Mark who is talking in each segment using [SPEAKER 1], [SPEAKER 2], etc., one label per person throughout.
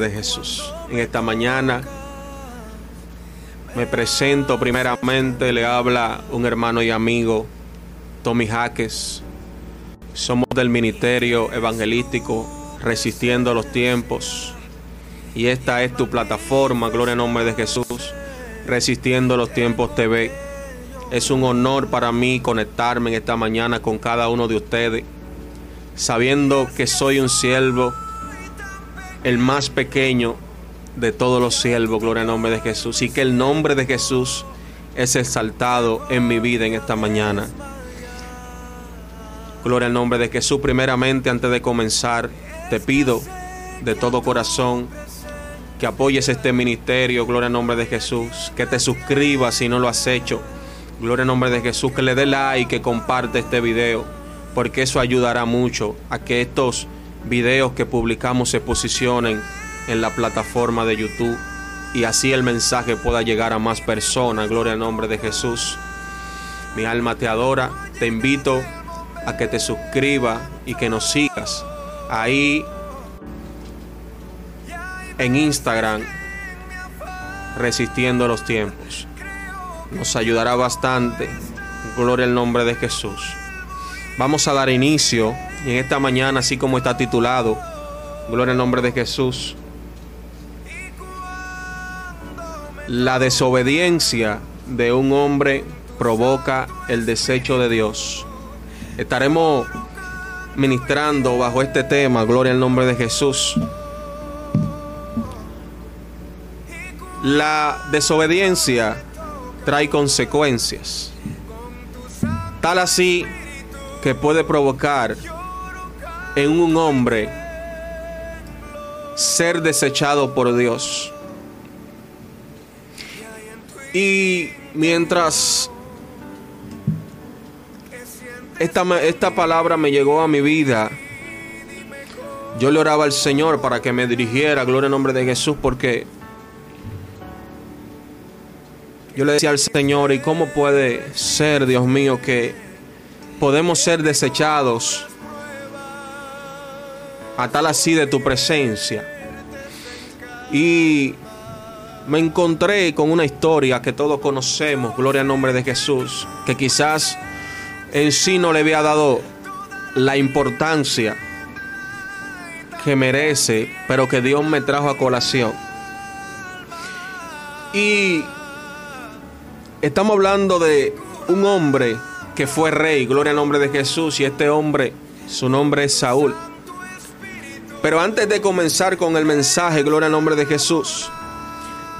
[SPEAKER 1] de Jesús. En esta mañana me presento primeramente, le habla un hermano y amigo, Tommy Jaques. Somos del Ministerio Evangelístico Resistiendo los Tiempos. Y esta es tu plataforma, Gloria en nombre de Jesús, Resistiendo los Tiempos TV. Es un honor para mí conectarme en esta mañana con cada uno de ustedes, sabiendo que soy un siervo, el más pequeño de todos los siervos, gloria al nombre de Jesús, y que el nombre de Jesús es exaltado en mi vida en esta mañana. Gloria al nombre de Jesús. Primeramente, antes de comenzar, te pido de todo corazón que apoyes este ministerio, gloria al nombre de Jesús, que te suscribas si no lo has hecho, gloria al nombre de Jesús, que le dé like, que comparte este video, porque eso ayudará mucho a que estos videos que publicamos se posicionen en la plataforma de YouTube y así el mensaje pueda llegar a más personas, gloria al nombre de Jesús. Mi alma te adora, te invito a que te suscribas y que nos sigas ahí en Instagram resistiendo los tiempos. Nos ayudará bastante. Gloria al nombre de Jesús. Vamos a dar inicio y en esta mañana, así como está titulado, Gloria al nombre de Jesús. La desobediencia de un hombre provoca el desecho de Dios. Estaremos ministrando bajo este tema, Gloria al nombre de Jesús. La desobediencia trae consecuencias. Tal así que puede provocar en un hombre ser desechado por Dios. Y mientras esta, esta palabra me llegó a mi vida, yo le oraba al Señor para que me dirigiera, gloria al nombre de Jesús, porque yo le decía al Señor, ¿y cómo puede ser, Dios mío, que podemos ser desechados a tal así de tu presencia? Y me encontré con una historia que todos conocemos, gloria al nombre de Jesús, que quizás en sí no le había dado la importancia que merece, pero que Dios me trajo a colación. Y estamos hablando de un hombre que fue rey, gloria al nombre de Jesús, y este hombre, su nombre es Saúl. Pero antes de comenzar con el mensaje, gloria al nombre de Jesús,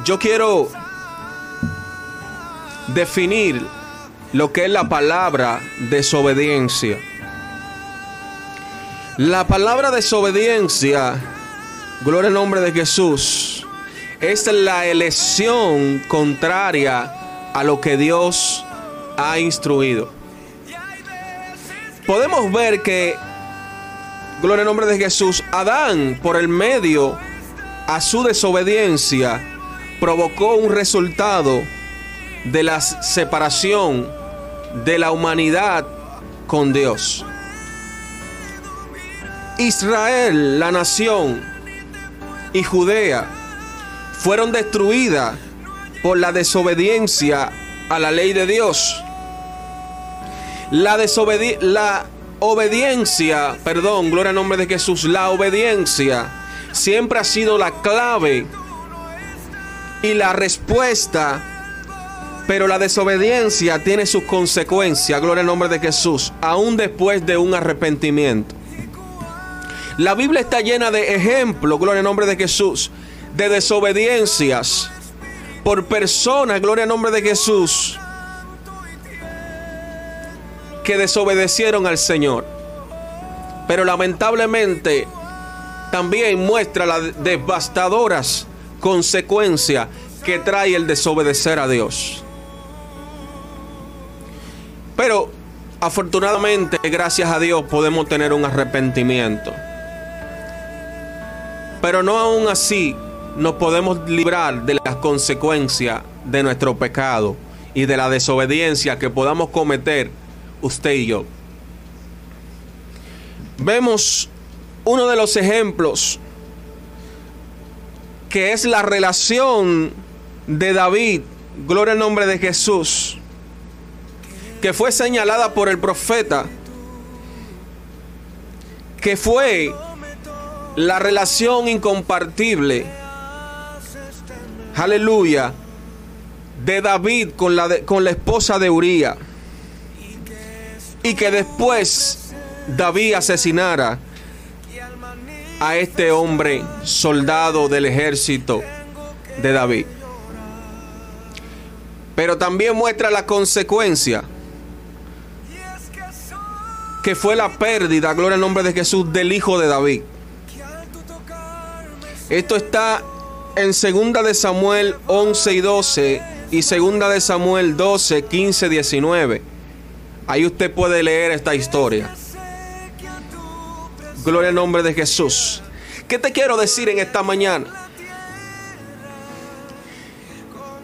[SPEAKER 1] yo quiero definir lo que es la palabra desobediencia. La palabra desobediencia, gloria al nombre de Jesús, es la elección contraria a lo que Dios ha instruido. Podemos ver que, gloria al nombre de Jesús, Adán, por el medio a su desobediencia, provocó un resultado de la separación de la humanidad con Dios. Israel, la nación, y Judea fueron destruidas por la desobediencia a la ley de Dios. La, la obediencia, perdón, gloria al nombre de Jesús, la obediencia siempre ha sido la clave y la respuesta, pero la desobediencia tiene sus consecuencias, gloria al nombre de Jesús, aún después de un arrepentimiento. La Biblia está llena de ejemplos, gloria al nombre de Jesús, de desobediencias por personas, gloria al nombre de Jesús, que desobedecieron al Señor. Pero lamentablemente también muestra las devastadoras consecuencias que trae el desobedecer a Dios. Pero afortunadamente, gracias a Dios, podemos tener un arrepentimiento. Pero no aún así nos podemos librar de las consecuencias de nuestro pecado y de la desobediencia que podamos cometer usted y yo. Vemos uno de los ejemplos que es la relación de David, gloria al nombre de Jesús, que fue señalada por el profeta, que fue la relación incompartible, aleluya, de David con la, con la esposa de Uría, y que después David asesinara a este hombre soldado del ejército de David. Pero también muestra la consecuencia que fue la pérdida, gloria al nombre de Jesús, del hijo de David. Esto está en segunda de Samuel 11 y 12 y segunda de Samuel 12, 15, 19. Ahí usted puede leer esta historia. Gloria al nombre de Jesús. ¿Qué te quiero decir en esta mañana?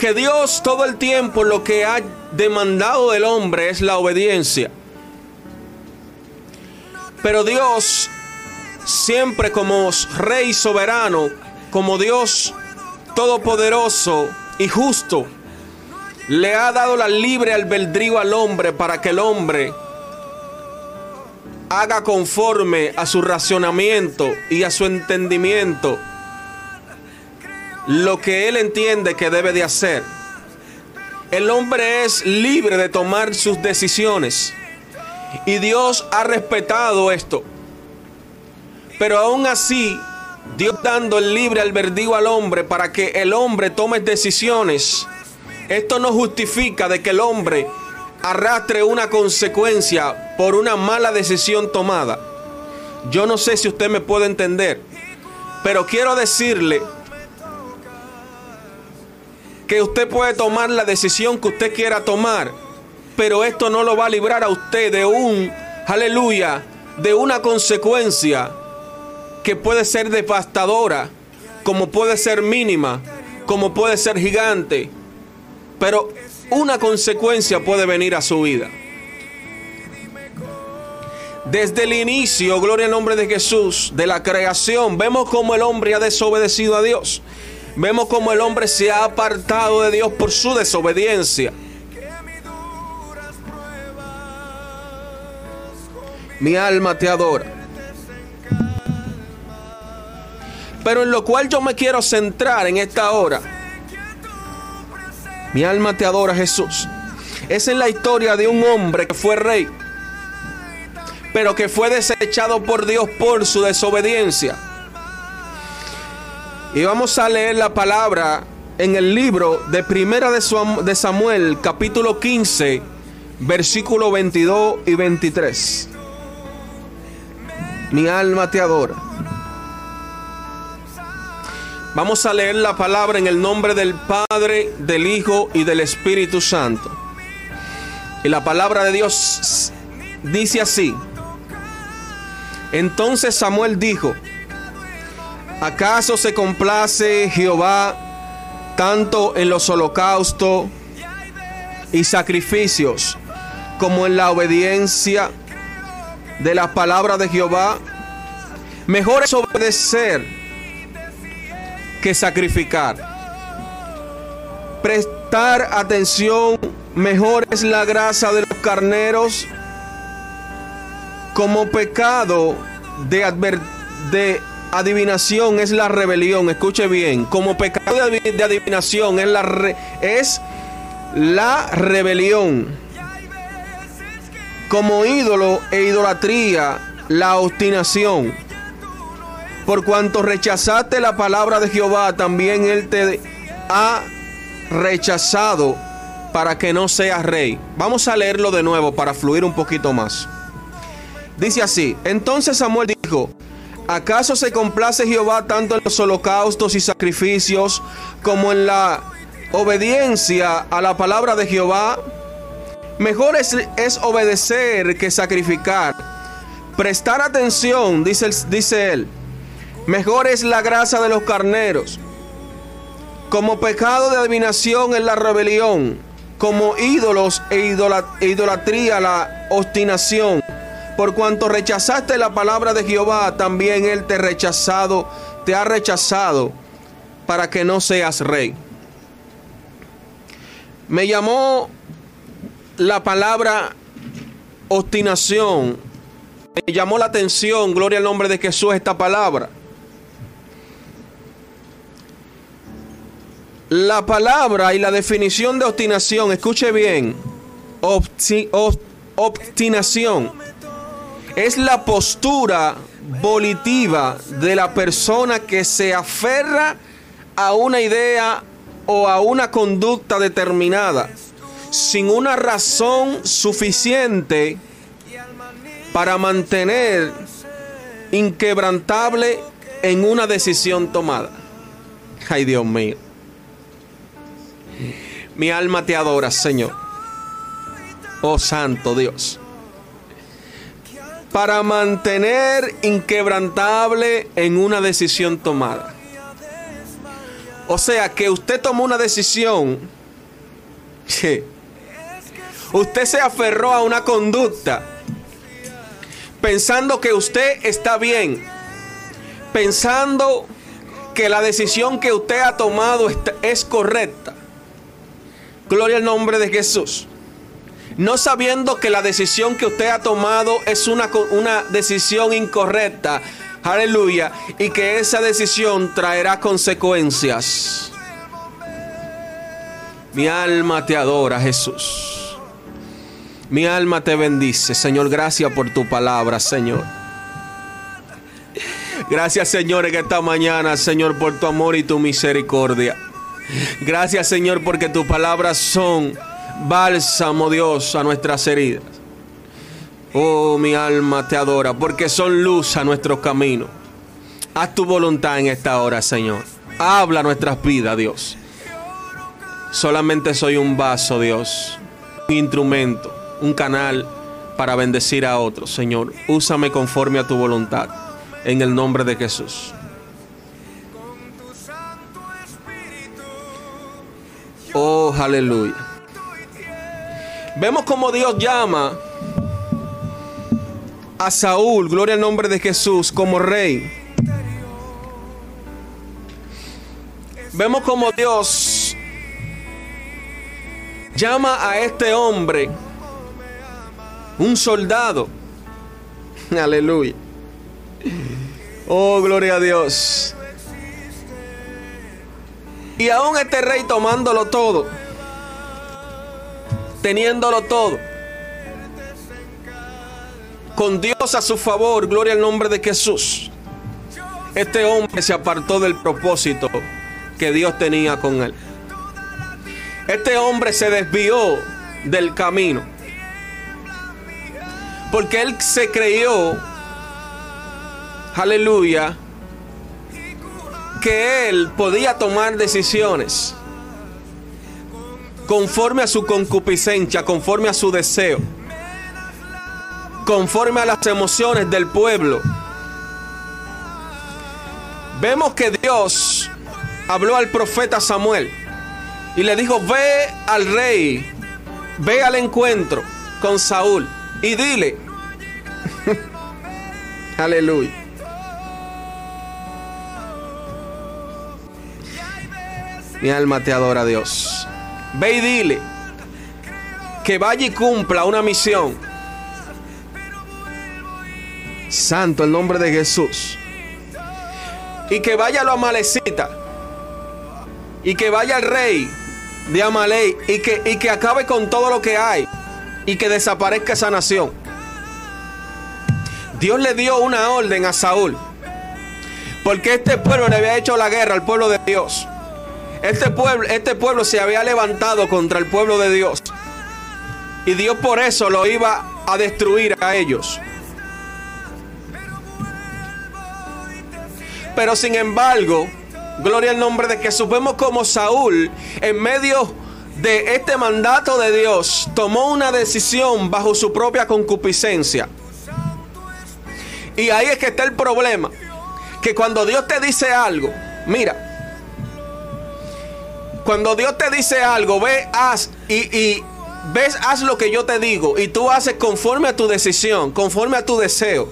[SPEAKER 1] Que Dios todo el tiempo lo que ha demandado del hombre es la obediencia. Pero Dios siempre como rey soberano, como Dios todopoderoso y justo, le ha dado la libre albedrío al hombre para que el hombre haga conforme a su racionamiento y a su entendimiento lo que él entiende que debe de hacer. El hombre es libre de tomar sus decisiones y Dios ha respetado esto. Pero aún así, Dios dando el libre albedrío al hombre para que el hombre tome decisiones, esto no justifica de que el hombre arrastre una consecuencia por una mala decisión tomada. Yo no sé si usted me puede entender, pero quiero decirle que usted puede tomar la decisión que usted quiera tomar, pero esto no lo va a librar a usted de un, aleluya, de una consecuencia que puede ser devastadora, como puede ser mínima, como puede ser gigante, pero una consecuencia puede venir a su vida. Desde el inicio, gloria al nombre de Jesús, de la creación, vemos como el hombre ha desobedecido a Dios. Vemos como el hombre se ha apartado de Dios por su desobediencia. Mi alma te adora. Pero en lo cual yo me quiero centrar en esta hora mi alma te adora, Jesús. Es en la historia de un hombre que fue rey, pero que fue desechado por Dios por su desobediencia. Y vamos a leer la palabra en el libro de Primera de Samuel, capítulo 15, versículo 22 y 23. Mi alma te adora. Vamos a leer la palabra en el nombre del Padre, del Hijo y del Espíritu Santo. Y la palabra de Dios dice así. Entonces Samuel dijo, ¿acaso se complace Jehová tanto en los holocaustos y sacrificios como en la obediencia de la palabra de Jehová? Mejor es obedecer que sacrificar. Prestar atención, mejor es la grasa de los carneros como pecado de, de adivinación es la rebelión. Escuche bien, como pecado de, adivinación es la, es la rebelión. Como ídolo e idolatría, la obstinación por cuanto rechazaste la palabra de Jehová, también Él te ha rechazado para que no seas rey. Vamos a leerlo de nuevo para fluir un poquito más. Dice así, entonces Samuel dijo, ¿acaso se complace Jehová tanto en los holocaustos y sacrificios como en la obediencia a la palabra de Jehová? Mejor es, es obedecer que sacrificar. Prestar atención, dice, dice él Mejor es la grasa de los carneros. Como pecado de adivinación es la rebelión. Como ídolos e idolatría la obstinación. Por cuanto rechazaste la palabra de Jehová, también Él te rechazado, te ha rechazado para que no seas rey. Me llamó la palabra obstinación. Me llamó la atención, gloria al nombre de Jesús, esta palabra. La palabra y la definición de obstinación, escuche bien, obstinación es la postura volitiva de la persona que se aferra a una idea o a una conducta determinada sin una razón suficiente para mantener inquebrantable en una decisión tomada. Ay Dios mío. Mi alma te adora, Señor. Oh Santo Dios. Para mantener inquebrantable en una decisión tomada. O sea, que usted tomó una decisión. Usted se aferró a una conducta pensando que usted está bien, pensando que la decisión que usted ha tomado es correcta. Gloria al nombre de Jesús. No sabiendo que la decisión que usted ha tomado es una, una decisión incorrecta. Aleluya. Y que esa decisión traerá consecuencias. Mi alma te adora, Jesús. Mi alma te bendice, Señor. Gracias por tu palabra, Señor. Gracias, Señor, en esta mañana, Señor, por tu amor y tu misericordia. Gracias Señor porque tus palabras son bálsamo Dios a nuestras heridas. Oh, mi alma te adora porque son luz a nuestros caminos. Haz tu voluntad en esta hora, Señor. Habla nuestras vidas, Dios. Solamente soy un vaso, Dios. Un instrumento, un canal para bendecir a otros, Señor. Úsame conforme a tu voluntad. En el nombre de Jesús. Oh, aleluya. Vemos como Dios llama a Saúl, gloria al nombre de Jesús, como rey. Vemos como Dios llama a este hombre un soldado. Aleluya. Oh, gloria a Dios. Y aún este rey tomándolo todo, teniéndolo todo, con Dios a su favor, gloria al nombre de Jesús. Este hombre se apartó del propósito que Dios tenía con él. Este hombre se desvió del camino. Porque él se creyó, aleluya, que él podía tomar decisiones conforme a su concupiscencia, conforme a su deseo, conforme a las emociones del pueblo. Vemos que Dios habló al profeta Samuel y le dijo, ve al rey, ve al encuentro con Saúl y dile, aleluya Mi alma te adora, Dios. Ve y dile que vaya y cumpla una misión. Santo el nombre de Jesús. Y que vaya a lo Amalecita. Y que vaya al rey de Amalei. Y que, y que acabe con todo lo que hay. Y que desaparezca esa nación. Dios le dio una orden a Saúl. Porque este pueblo le había hecho la guerra al pueblo de Dios. Este pueblo, este pueblo se había levantado contra el pueblo de Dios. Y Dios por eso lo iba a destruir a ellos. Pero sin embargo, gloria al nombre de Jesús, vemos como Saúl, en medio de este mandato de Dios, tomó una decisión bajo su propia concupiscencia. Y ahí es que está el problema. Que cuando Dios te dice algo, mira, cuando Dios te dice algo, ve, haz y, ves, haz lo que yo te digo y tú haces conforme a tu decisión, conforme a tu deseo.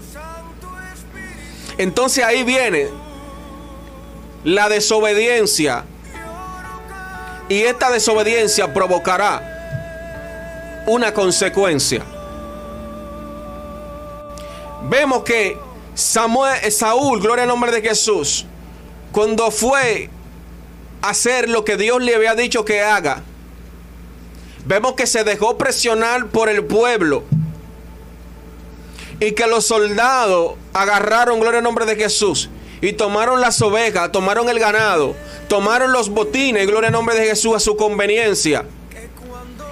[SPEAKER 1] Entonces ahí viene la desobediencia. Y esta desobediencia provocará una consecuencia. Vemos que Saúl, gloria al nombre de Jesús, cuando fue hacer lo que Dios le había dicho que haga, vemos que se dejó presionar por el pueblo y que los soldados agarraron, gloria al nombre de Jesús, y tomaron las ovejas, tomaron el ganado, tomaron los botines, gloria al nombre de Jesús, a su conveniencia.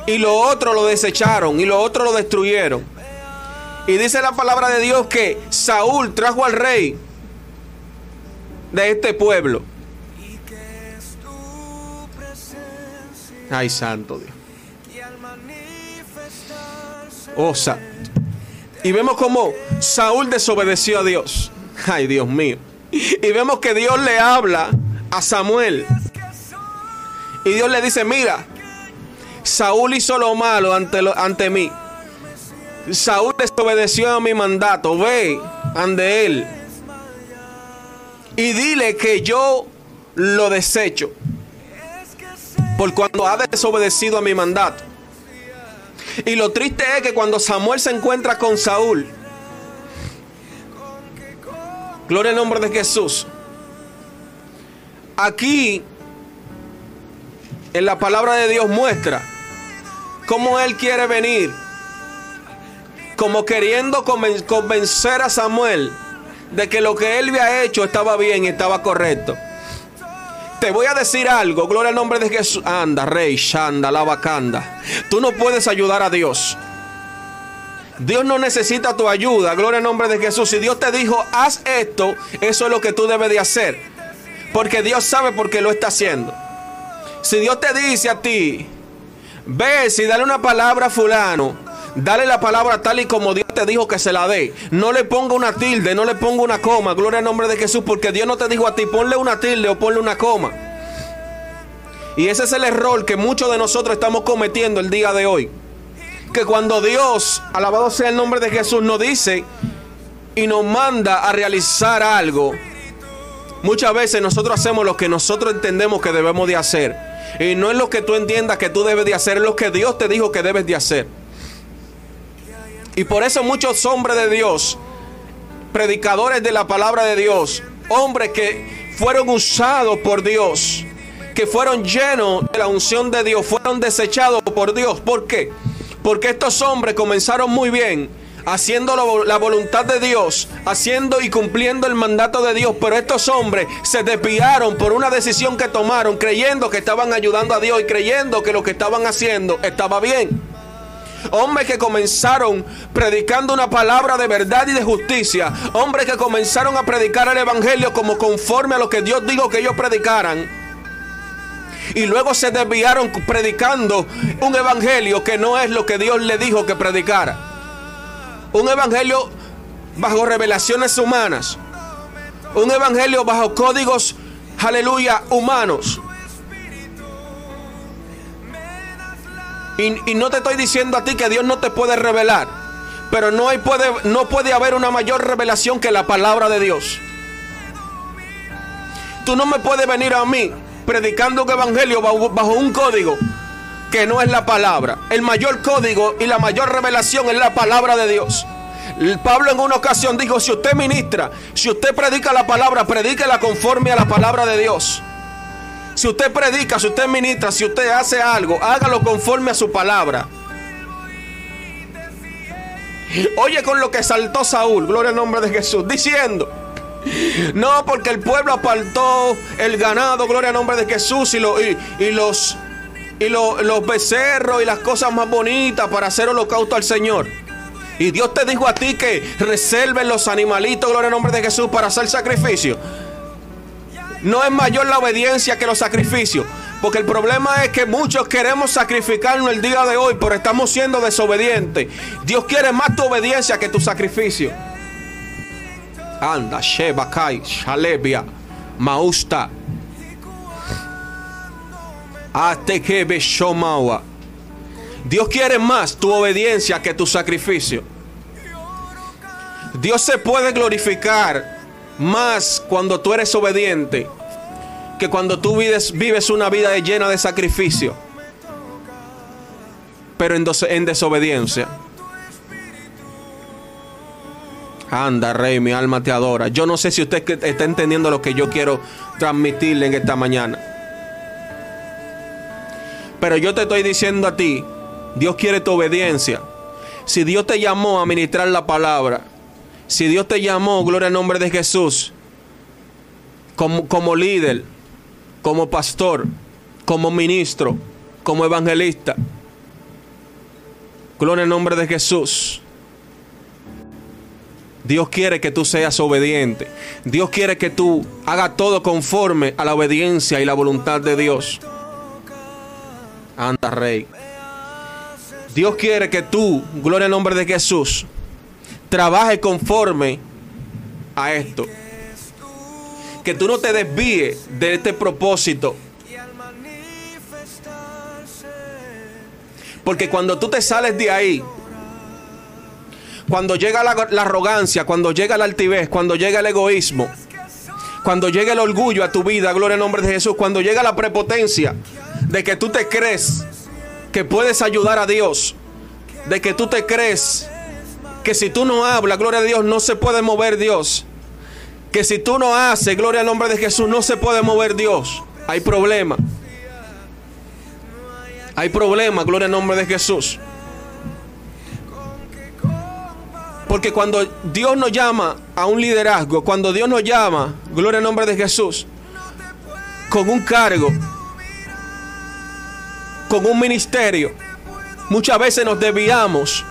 [SPEAKER 1] Y lo otro lo desecharon y lo otro lo destruyeron. Y dice la palabra de Dios que Saúl trajo al rey de este pueblo. Ay, santo Dios. Oh, santo. Y vemos como Saúl desobedeció a Dios. Ay, Dios mío. Y vemos que Dios le habla a Samuel. Y Dios le dice, mira, Saúl hizo lo malo ante, ante mí. Saúl desobedeció a mi mandato. Ve ante él. Y dile que yo lo desecho. Por cuando ha desobedecido a mi mandato. Y lo triste es que cuando Samuel se encuentra con Saúl, gloria al nombre de Jesús, aquí en la palabra de Dios muestra cómo Él quiere venir, como queriendo convencer a Samuel de que lo que Él había hecho estaba bien y estaba correcto. Te voy a decir algo, gloria al nombre de Jesús. Anda, rey, shanda, la vacanda. Tú no puedes ayudar a Dios. Dios no necesita tu ayuda, gloria al nombre de Jesús. Si Dios te dijo, haz esto, eso es lo que tú debes de hacer. Porque Dios sabe por qué lo está haciendo. Si Dios te dice a ti, ve y dale una palabra a fulano, Dale la palabra tal y como Dios te dijo que se la dé. No le ponga una tilde, no le ponga una coma. Gloria al nombre de Jesús, porque Dios no te dijo a ti, ponle una tilde o ponle una coma. Y ese es el error que muchos de nosotros estamos cometiendo el día de hoy. Que cuando Dios, alabado sea el nombre de Jesús, nos dice y nos manda a realizar algo, muchas veces nosotros hacemos lo que nosotros entendemos que debemos de hacer. Y no es lo que tú entiendas que tú debes de hacer, es lo que Dios te dijo que debes de hacer. Y por eso muchos hombres de Dios, predicadores de la palabra de Dios, hombres que fueron usados por Dios, que fueron llenos de la unción de Dios, fueron desechados por Dios. ¿Por qué? Porque estos hombres comenzaron muy bien, haciendo la voluntad de Dios, haciendo y cumpliendo el mandato de Dios, pero estos hombres se desviaron por una decisión que tomaron, creyendo que estaban ayudando a Dios y creyendo que lo que estaban haciendo estaba bien. Hombres que comenzaron predicando una palabra de verdad y de justicia. Hombres que comenzaron a predicar el Evangelio como conforme a lo que Dios dijo que ellos predicaran. Y luego se desviaron predicando un evangelio que no es lo que Dios le dijo que predicara. Un evangelio bajo revelaciones humanas. Un evangelio bajo códigos, aleluya, humanos. Y, no te estoy diciendo a ti que Dios no te puede revelar. Pero no, hay, puede, no puede haber una mayor revelación que la palabra de Dios. Tú no me puedes venir a mí predicando un evangelio bajo, bajo un código que no es la palabra. El mayor código y la mayor revelación es la palabra de Dios. Pablo en una ocasión dijo, si usted ministra, si usted predica la palabra, predíquela conforme a la palabra de Dios. Si usted predica, si usted ministra, si usted hace algo, hágalo conforme a su palabra. Oye con lo que saltó Saúl, gloria al nombre de Jesús, diciendo, no porque el pueblo apartó el ganado, gloria al nombre de Jesús y, y, los, y los becerros y las cosas más bonitas para hacer holocausto al Señor. Y Dios te dijo a ti que reserven los animalitos, gloria al nombre de Jesús, para hacer sacrificio. No es mayor la obediencia que los sacrificios. Porque el problema es que muchos queremos sacrificarnos el día de hoy, pero estamos siendo desobedientes. Dios quiere más tu obediencia que tu sacrificio. Anda, Shebakai, Shalebia, Mausta. Dios quiere más tu obediencia que tu sacrificio. Dios se puede glorificar más cuando tú eres obediente que cuando tú vives, vives una vida llena de sacrificio, pero en, en desobediencia. Anda, Rey, mi alma te adora. Yo no sé si usted está entendiendo lo que yo quiero transmitirle en esta mañana. Pero yo te estoy diciendo a ti, Dios quiere tu obediencia. Si Dios te llamó a ministrar la palabra, si Dios te llamó, gloria al nombre de Jesús, como, como líder, como pastor, como ministro, como evangelista, gloria al nombre de Jesús. Dios quiere que tú seas obediente. Dios quiere que tú hagas todo conforme a la obediencia y la voluntad de Dios. Anda, Rey. Dios quiere que tú, gloria al nombre de Jesús, trabaje conforme a esto. Que tú no te desvíes de este propósito. Porque cuando tú te sales de ahí, cuando llega la, la, arrogancia, cuando llega la altivez, cuando llega el egoísmo, cuando llega el orgullo a tu vida, gloria al nombre de Jesús, cuando llega la prepotencia de que tú te crees que puedes ayudar a Dios, de que tú te crees que si tú no hablas, gloria a Dios, no se puede mover Dios. Que si tú no haces, gloria al nombre de Jesús, no se puede mover Dios. Hay problema. Hay problema, gloria al nombre de Jesús. Porque cuando Dios nos llama a un liderazgo, cuando Dios nos llama, gloria al nombre de Jesús, con un cargo, con un ministerio, muchas veces nos desviamos.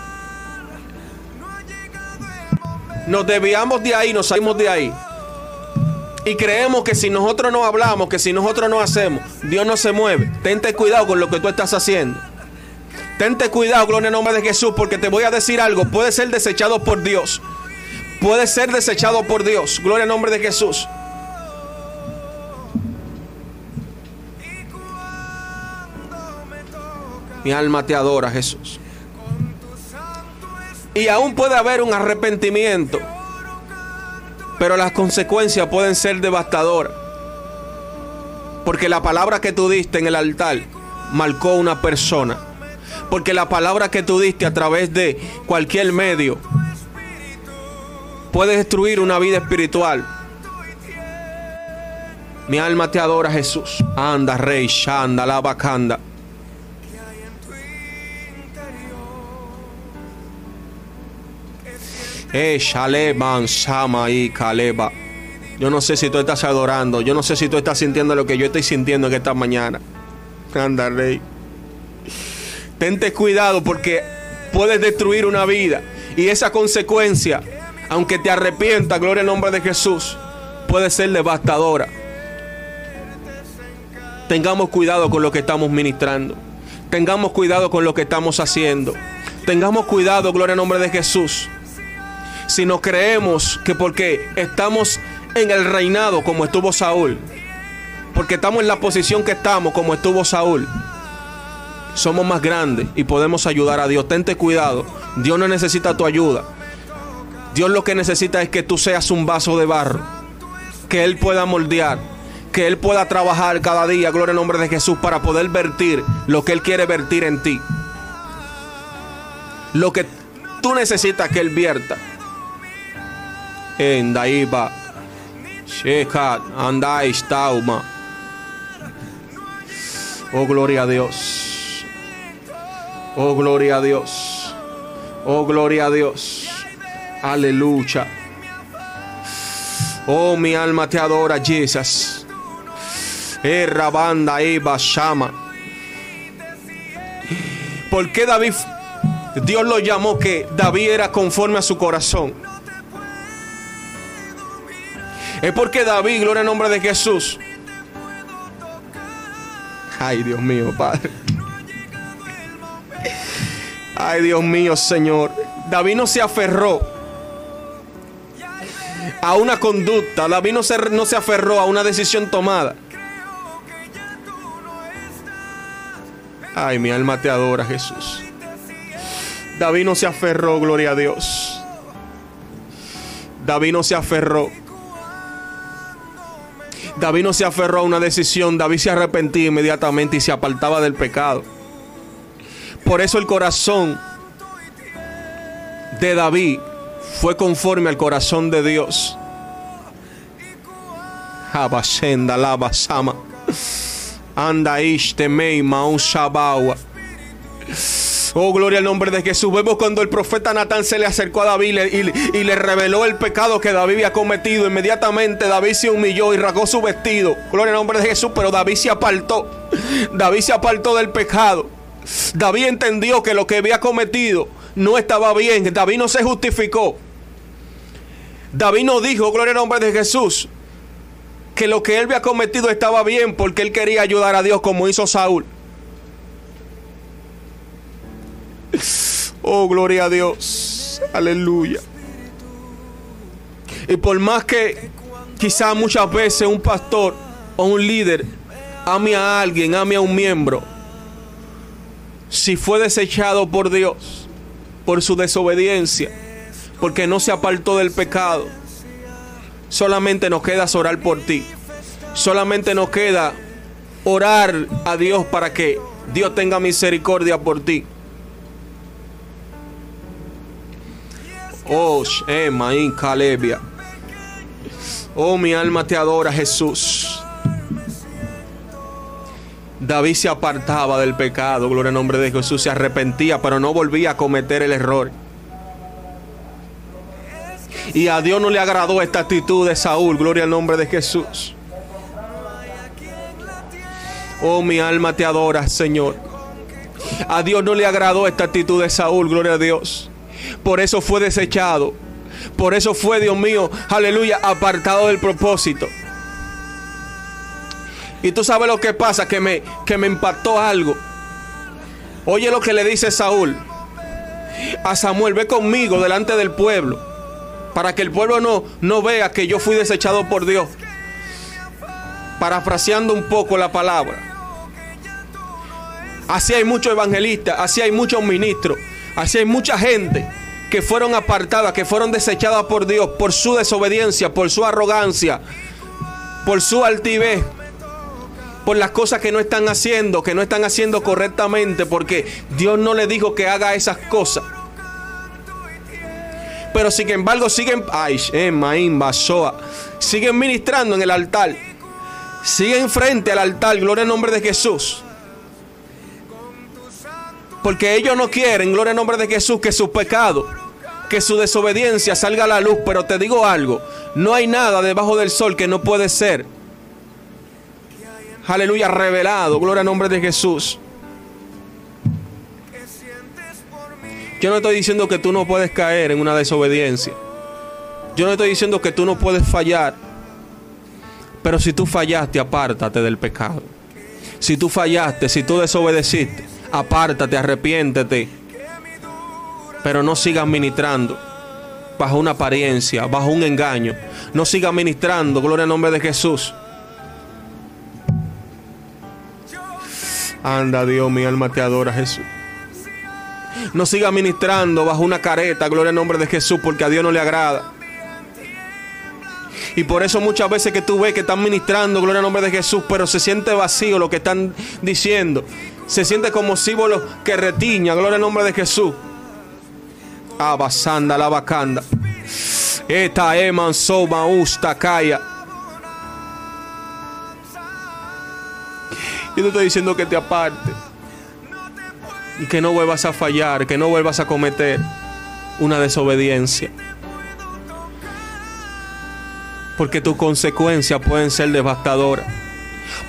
[SPEAKER 1] Nos desviamos de ahí, nos salimos de ahí. Y creemos que si nosotros no hablamos, que si nosotros no hacemos, Dios no se mueve. Tente cuidado con lo que tú estás haciendo. Tente cuidado, gloria en nombre de Jesús, porque te voy a decir algo. Puede ser desechado por Dios. Puede ser desechado por Dios. Gloria en nombre de Jesús. Mi alma te adora, Jesús. Y aún puede haber un arrepentimiento. Pero las consecuencias pueden ser devastadoras. Porque la palabra que tú diste en el altar marcó una persona. Porque la palabra que tú diste a través de cualquier medio puede destruir una vida espiritual. Mi alma te adora, Jesús. Anda, Rey, Shanda, la bacanda. Eh. Yo no sé si tú estás adorando. Yo no sé si tú estás sintiendo lo que yo estoy sintiendo en esta mañana. Anda, rey. Tente cuidado porque puedes destruir una vida. Y esa consecuencia, aunque te arrepientas, gloria al nombre de Jesús, puede ser devastadora. Tengamos cuidado con lo que estamos ministrando. Tengamos cuidado con lo que estamos haciendo. Tengamos cuidado, gloria al nombre de Jesús si no creemos que porque estamos en el reinado como estuvo Saúl, porque estamos en la posición que estamos como estuvo Saúl, somos más grandes y podemos ayudar a Dios. Tente cuidado, Dios no necesita tu ayuda. Dios lo que necesita es que tú seas un vaso de barro, que Él pueda moldear, que Él pueda trabajar cada día, gloria al nombre de Jesús, para poder vertir lo que Él quiere vertir en ti. Lo que tú necesitas que Él vierta Andai, Stauma. Oh, gloria a Dios. Oh, gloria a Dios. Oh, gloria a Dios. Aleluya. Oh, mi alma te adora, Jesus. Erra banda Eva Shama. ¿Por qué David, Dios lo llamó que David era conforme a su corazón? Es porque David, gloria al nombre de Jesús. Ay, Dios mío, Padre. Ay, Dios mío, Señor. David no se aferró a una conducta. David no se, no se aferró a una decisión tomada. Ay, mi alma te adora, Jesús. David no se aferró, gloria a Dios. David no se aferró. David no se aferró a una decisión, David se arrepentía inmediatamente y se apartaba del pecado. Por eso el corazón de David fue conforme al corazón de Dios. Abashenda lava sama. Anda ishte mei. Oh, gloria al nombre de Jesús. Vemos cuando el profeta Natán se le acercó a David y, le reveló el pecado que David había cometido. Inmediatamente David se humilló y rasgó su vestido. Gloria al nombre de Jesús. Pero David se apartó. David se apartó del pecado. David entendió que lo que había cometido no estaba bien. David no se justificó. David no dijo, gloria al nombre de Jesús, que lo que él había cometido estaba bien porque él quería ayudar a Dios como hizo Saúl. Oh, gloria a Dios. Aleluya. Y por más que quizá muchas veces un pastor o un líder ame a alguien, ame a un miembro, si fue desechado por Dios, por su desobediencia, porque no se apartó del pecado, solamente nos queda orar por ti. Solamente nos queda orar a Dios para que Dios tenga misericordia por ti. Oh, Shemaín Calebia. Oh, mi alma te adora, Jesús. David se apartaba del pecado, gloria al nombre de Jesús, se arrepentía, pero no volvía a cometer el error. Y a Dios no le agradó esta actitud de Saúl, gloria al nombre de Jesús. Oh, mi alma te adora, Señor. A Dios no le agradó esta actitud de Saúl, gloria a Dios. Por eso fue desechado. Por eso fue, Dios mío, aleluya, apartado del propósito. Y tú sabes lo que pasa, que me, que me impactó algo. Oye lo que le dice Saúl a Samuel, ve conmigo delante del pueblo, para que el pueblo no, no vea que yo fui desechado por Dios. Parafraseando un poco la palabra. Así hay muchos evangelistas, así hay muchos ministros, así hay mucha gente que fueron apartadas, que fueron desechadas por Dios por su desobediencia, por su arrogancia, por su altivez, por las cosas que no están haciendo, que no están haciendo correctamente, porque Dios no le dijo que haga esas cosas. Pero sin embargo siguen, ay, siguen ministrando en el altar, siguen frente al altar, gloria al nombre de Jesús. Porque ellos no quieren, gloria al nombre de Jesús, que su pecado, que su desobediencia salga a la luz. Pero te digo algo, no hay nada debajo del sol que no puede ser. Aleluya, revelado. Gloria al nombre de Jesús. Yo no estoy diciendo que tú no puedes caer en una desobediencia. Yo no estoy diciendo que tú no puedes fallar. Pero si tú fallaste, apártate del pecado. Si tú fallaste, si tú desobedeciste, apártate, arrepiéntete. Pero no sigas ministrando bajo una apariencia, bajo un engaño. No sigas ministrando, gloria al nombre de Jesús. Anda Dios, mi alma te adora Jesús. No siga ministrando bajo una careta, gloria al nombre de Jesús, porque a Dios no le agrada. Y por eso muchas veces que tú ves que están ministrando, gloria al nombre de Jesús, pero se siente vacío lo que están diciendo. Se siente como símbolo que retiña, gloria al nombre de Jesús. Abasanda la bacanda. Esta eman soma usta kaya. Yo te estoy diciendo que te aparte. Y que no vuelvas a fallar, que no vuelvas a cometer una desobediencia. Porque tus consecuencias pueden ser devastadoras.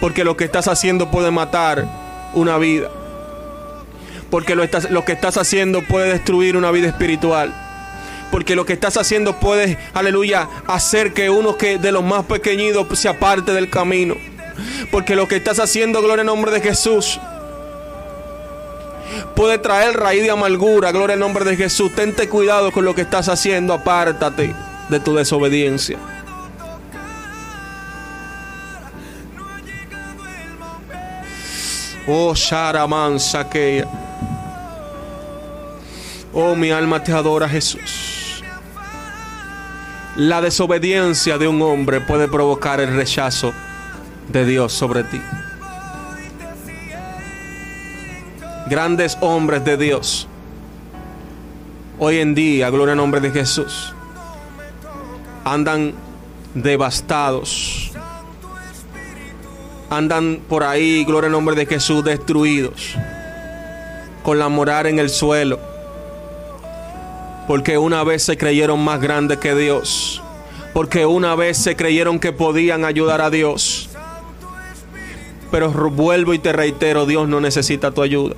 [SPEAKER 1] Porque lo que estás haciendo puede matar una vida. Porque lo, estás, lo que estás haciendo puede destruir una vida espiritual. Porque lo que estás haciendo puede, aleluya, hacer que uno que de los más pequeñitos se aparte del camino. Porque lo que estás haciendo, gloria en nombre de Jesús, puede traer raíz de amargura, gloria en nombre de Jesús. Tente cuidado con lo que estás haciendo, apártate de tu desobediencia. Oh, Sharaman Sakeya. Oh, mi alma te adora, Jesús. La desobediencia de un hombre puede provocar el rechazo de Dios sobre ti. Grandes hombres de Dios. Hoy en día, gloria al nombre de Jesús, andan devastados. Andan por ahí, gloria al nombre de Jesús, destruidos. Con la moral en el suelo. Porque una vez se creyeron más grandes que Dios. Porque una vez se creyeron que podían ayudar a Dios. Pero vuelvo y te reitero, Dios no necesita tu ayuda.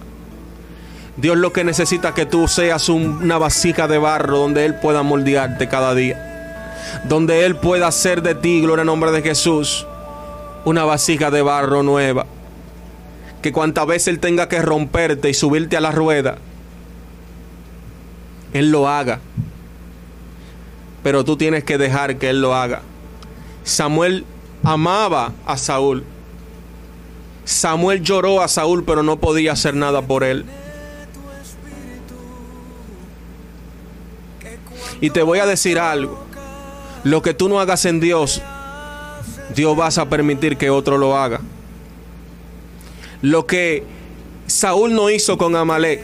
[SPEAKER 1] Dios lo que necesita es que tú seas una vasija de barro donde Él pueda moldearte cada día. Donde Él pueda hacer de ti, gloria en nombre de Jesús, una vasija de barro nueva. Que cuantas veces Él tenga que romperte y subirte a la rueda, Él lo haga. Pero tú tienes que dejar que Él lo haga. Samuel amaba a Saúl. Samuel lloró a Saúl, pero no podía hacer nada por él. Y te voy a decir algo. Lo que tú no hagas en Dios, Dios vas a permitir que otro lo haga. Lo que Saúl no hizo con Amalek,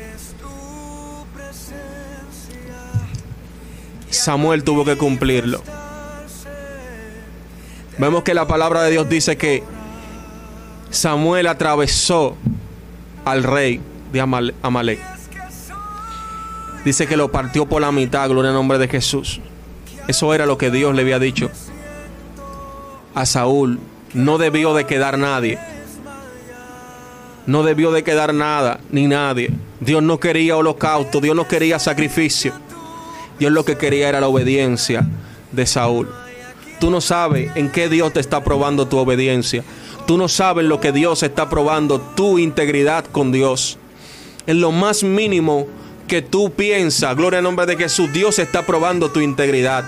[SPEAKER 1] Samuel tuvo que cumplirlo. Vemos que la palabra de Dios dice que Samuel atravesó al rey de Amalek. Dice que lo partió por la mitad, gloria al nombre de Jesús. Eso era lo que Dios le había dicho a Saúl. No debió de quedar nadie. No debió de quedar nada ni nadie. Dios no quería holocausto, Dios no quería sacrificio. Dios lo que quería era la obediencia de Saúl. Tú no sabes en qué Dios te está probando tu obediencia. Tú no sabes lo que Dios está probando, tu integridad con Dios. En lo más mínimo que tú piensas, gloria al nombre de Jesús, Dios está probando tu integridad.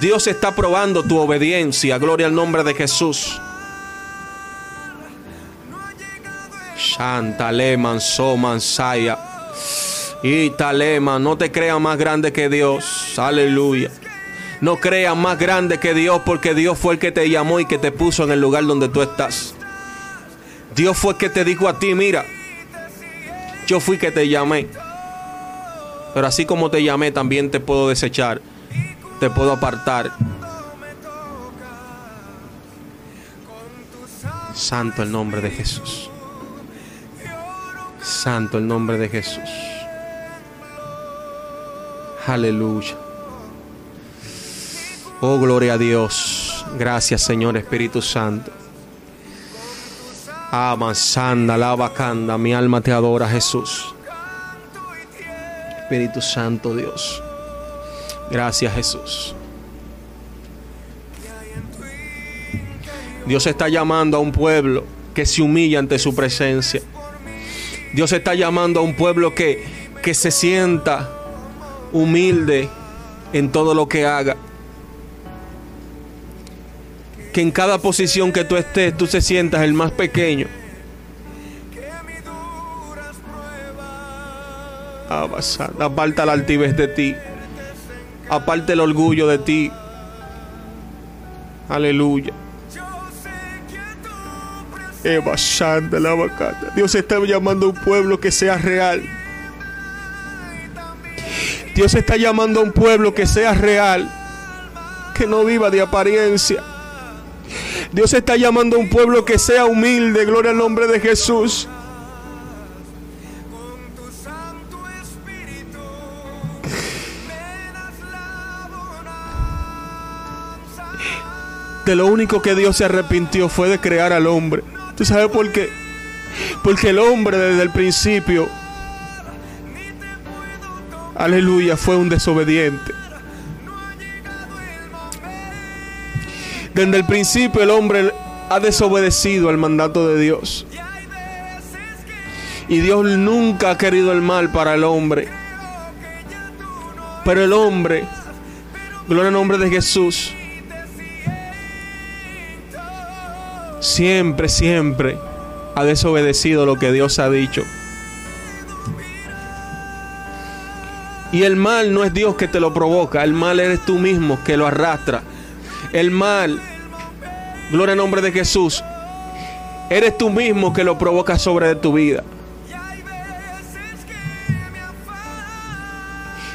[SPEAKER 1] Dios está probando tu obediencia, gloria al nombre de Jesús. Shantaleman, Soman, Saya. Y Talema, no te creas más grande que Dios. Aleluya. No creas más grande que Dios porque Dios fue el que te llamó y que te puso en el lugar donde tú estás. Dios fue el que te dijo a ti, mira, yo fui que te llamé. Pero así como te llamé, también te puedo desechar, te puedo apartar. Santo el nombre de Jesús. Santo el nombre de Jesús. Aleluya. Oh, gloria a Dios. Gracias, Señor Espíritu Santo. Amasanda, lavacanda, mi alma te adora, Jesús. Espíritu Santo Dios. Gracias Jesús. Dios está llamando a un pueblo que se humilla ante su presencia. Dios está llamando a un pueblo que, que se sienta humilde en todo lo que haga. Que en cada posición que tú estés, tú se sientas el más pequeño Aparta la altivez de ti. Aparte el orgullo de ti. Aleluya. Eva Santa la Dios está llamando a un pueblo que sea real. Dios está llamando a un pueblo que sea real. Que no viva de apariencia. Dios está llamando a un pueblo que sea humilde. Gloria al nombre de Jesús. Lo único que Dios se arrepintió fue de crear al hombre. ¿Tú sabes por qué? Porque el hombre desde el principio, aleluya, fue un desobediente. Desde el principio el hombre ha desobedecido al mandato de Dios. Y Dios nunca ha querido el mal para el hombre. Pero el hombre, gloria al nombre de Jesús, siempre, siempre ha desobedecido lo que Dios ha dicho. Y el mal no es Dios que te lo provoca, el mal eres tú mismo que lo arrastra. El mal, gloria al nombre de Jesús, eres tú mismo que lo provocas sobre tu vida.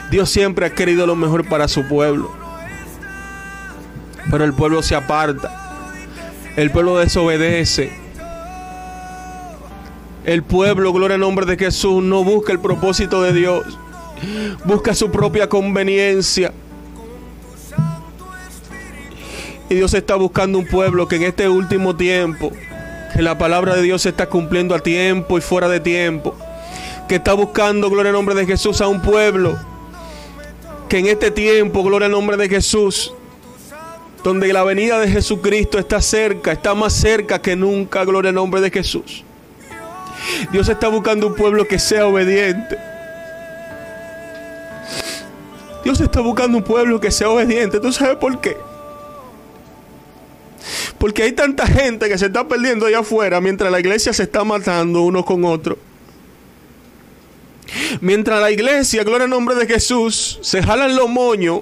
[SPEAKER 1] Dios siempre ha querido lo mejor para su pueblo. Pero el pueblo se aparta. El pueblo desobedece. El pueblo, gloria al nombre de Jesús, no busca el propósito de Dios. Busca su propia conveniencia. Y Dios está buscando un pueblo que en este último tiempo, que la palabra de Dios se está cumpliendo a tiempo y fuera de tiempo. Que está buscando, gloria al nombre de Jesús, a un pueblo que en este tiempo, gloria al nombre de Jesús, donde la venida de Jesucristo está cerca, está más cerca que nunca, gloria al nombre de Jesús. Dios está buscando un pueblo que sea obediente. Dios está buscando un pueblo que sea obediente. ¿Tú sabes por qué? Porque hay tanta gente que se está perdiendo allá afuera mientras la iglesia se está matando uno con otro. Mientras la iglesia, gloria al nombre de Jesús, se jalan los moños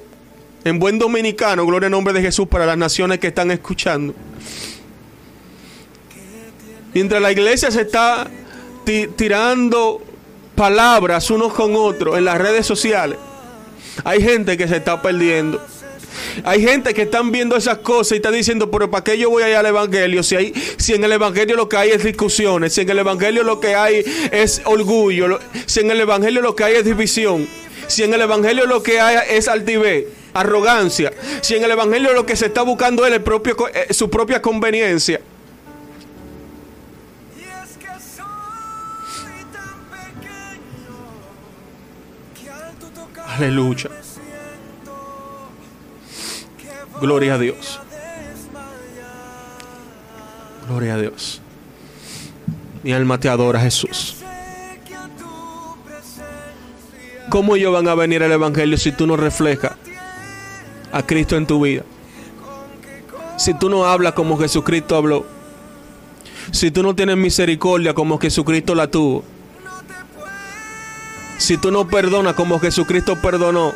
[SPEAKER 1] en buen dominicano, gloria al nombre de Jesús para las naciones que están escuchando. Mientras la iglesia se está tirando palabras unos con otros en las redes sociales, hay gente que se está perdiendo. Hay gente que están viendo esas cosas y está diciendo, pero ¿para qué yo voy allá al Evangelio? Si, hay, si en el Evangelio lo que hay es discusiones, si en el Evangelio lo que hay es orgullo, si en el Evangelio lo que hay es división, si en el Evangelio lo que hay es altivez, arrogancia, si en el Evangelio lo que se está buscando es el propio, eh, su propia conveniencia. Aleluya. Gloria a Dios. Gloria a Dios. Mi alma te adora, Jesús. ¿Cómo ellos van a venir al Evangelio si tú no reflejas a Cristo en tu vida? Si tú no hablas como Jesucristo habló. Si tú no tienes misericordia como Jesucristo la tuvo. Si tú no perdonas como Jesucristo perdonó.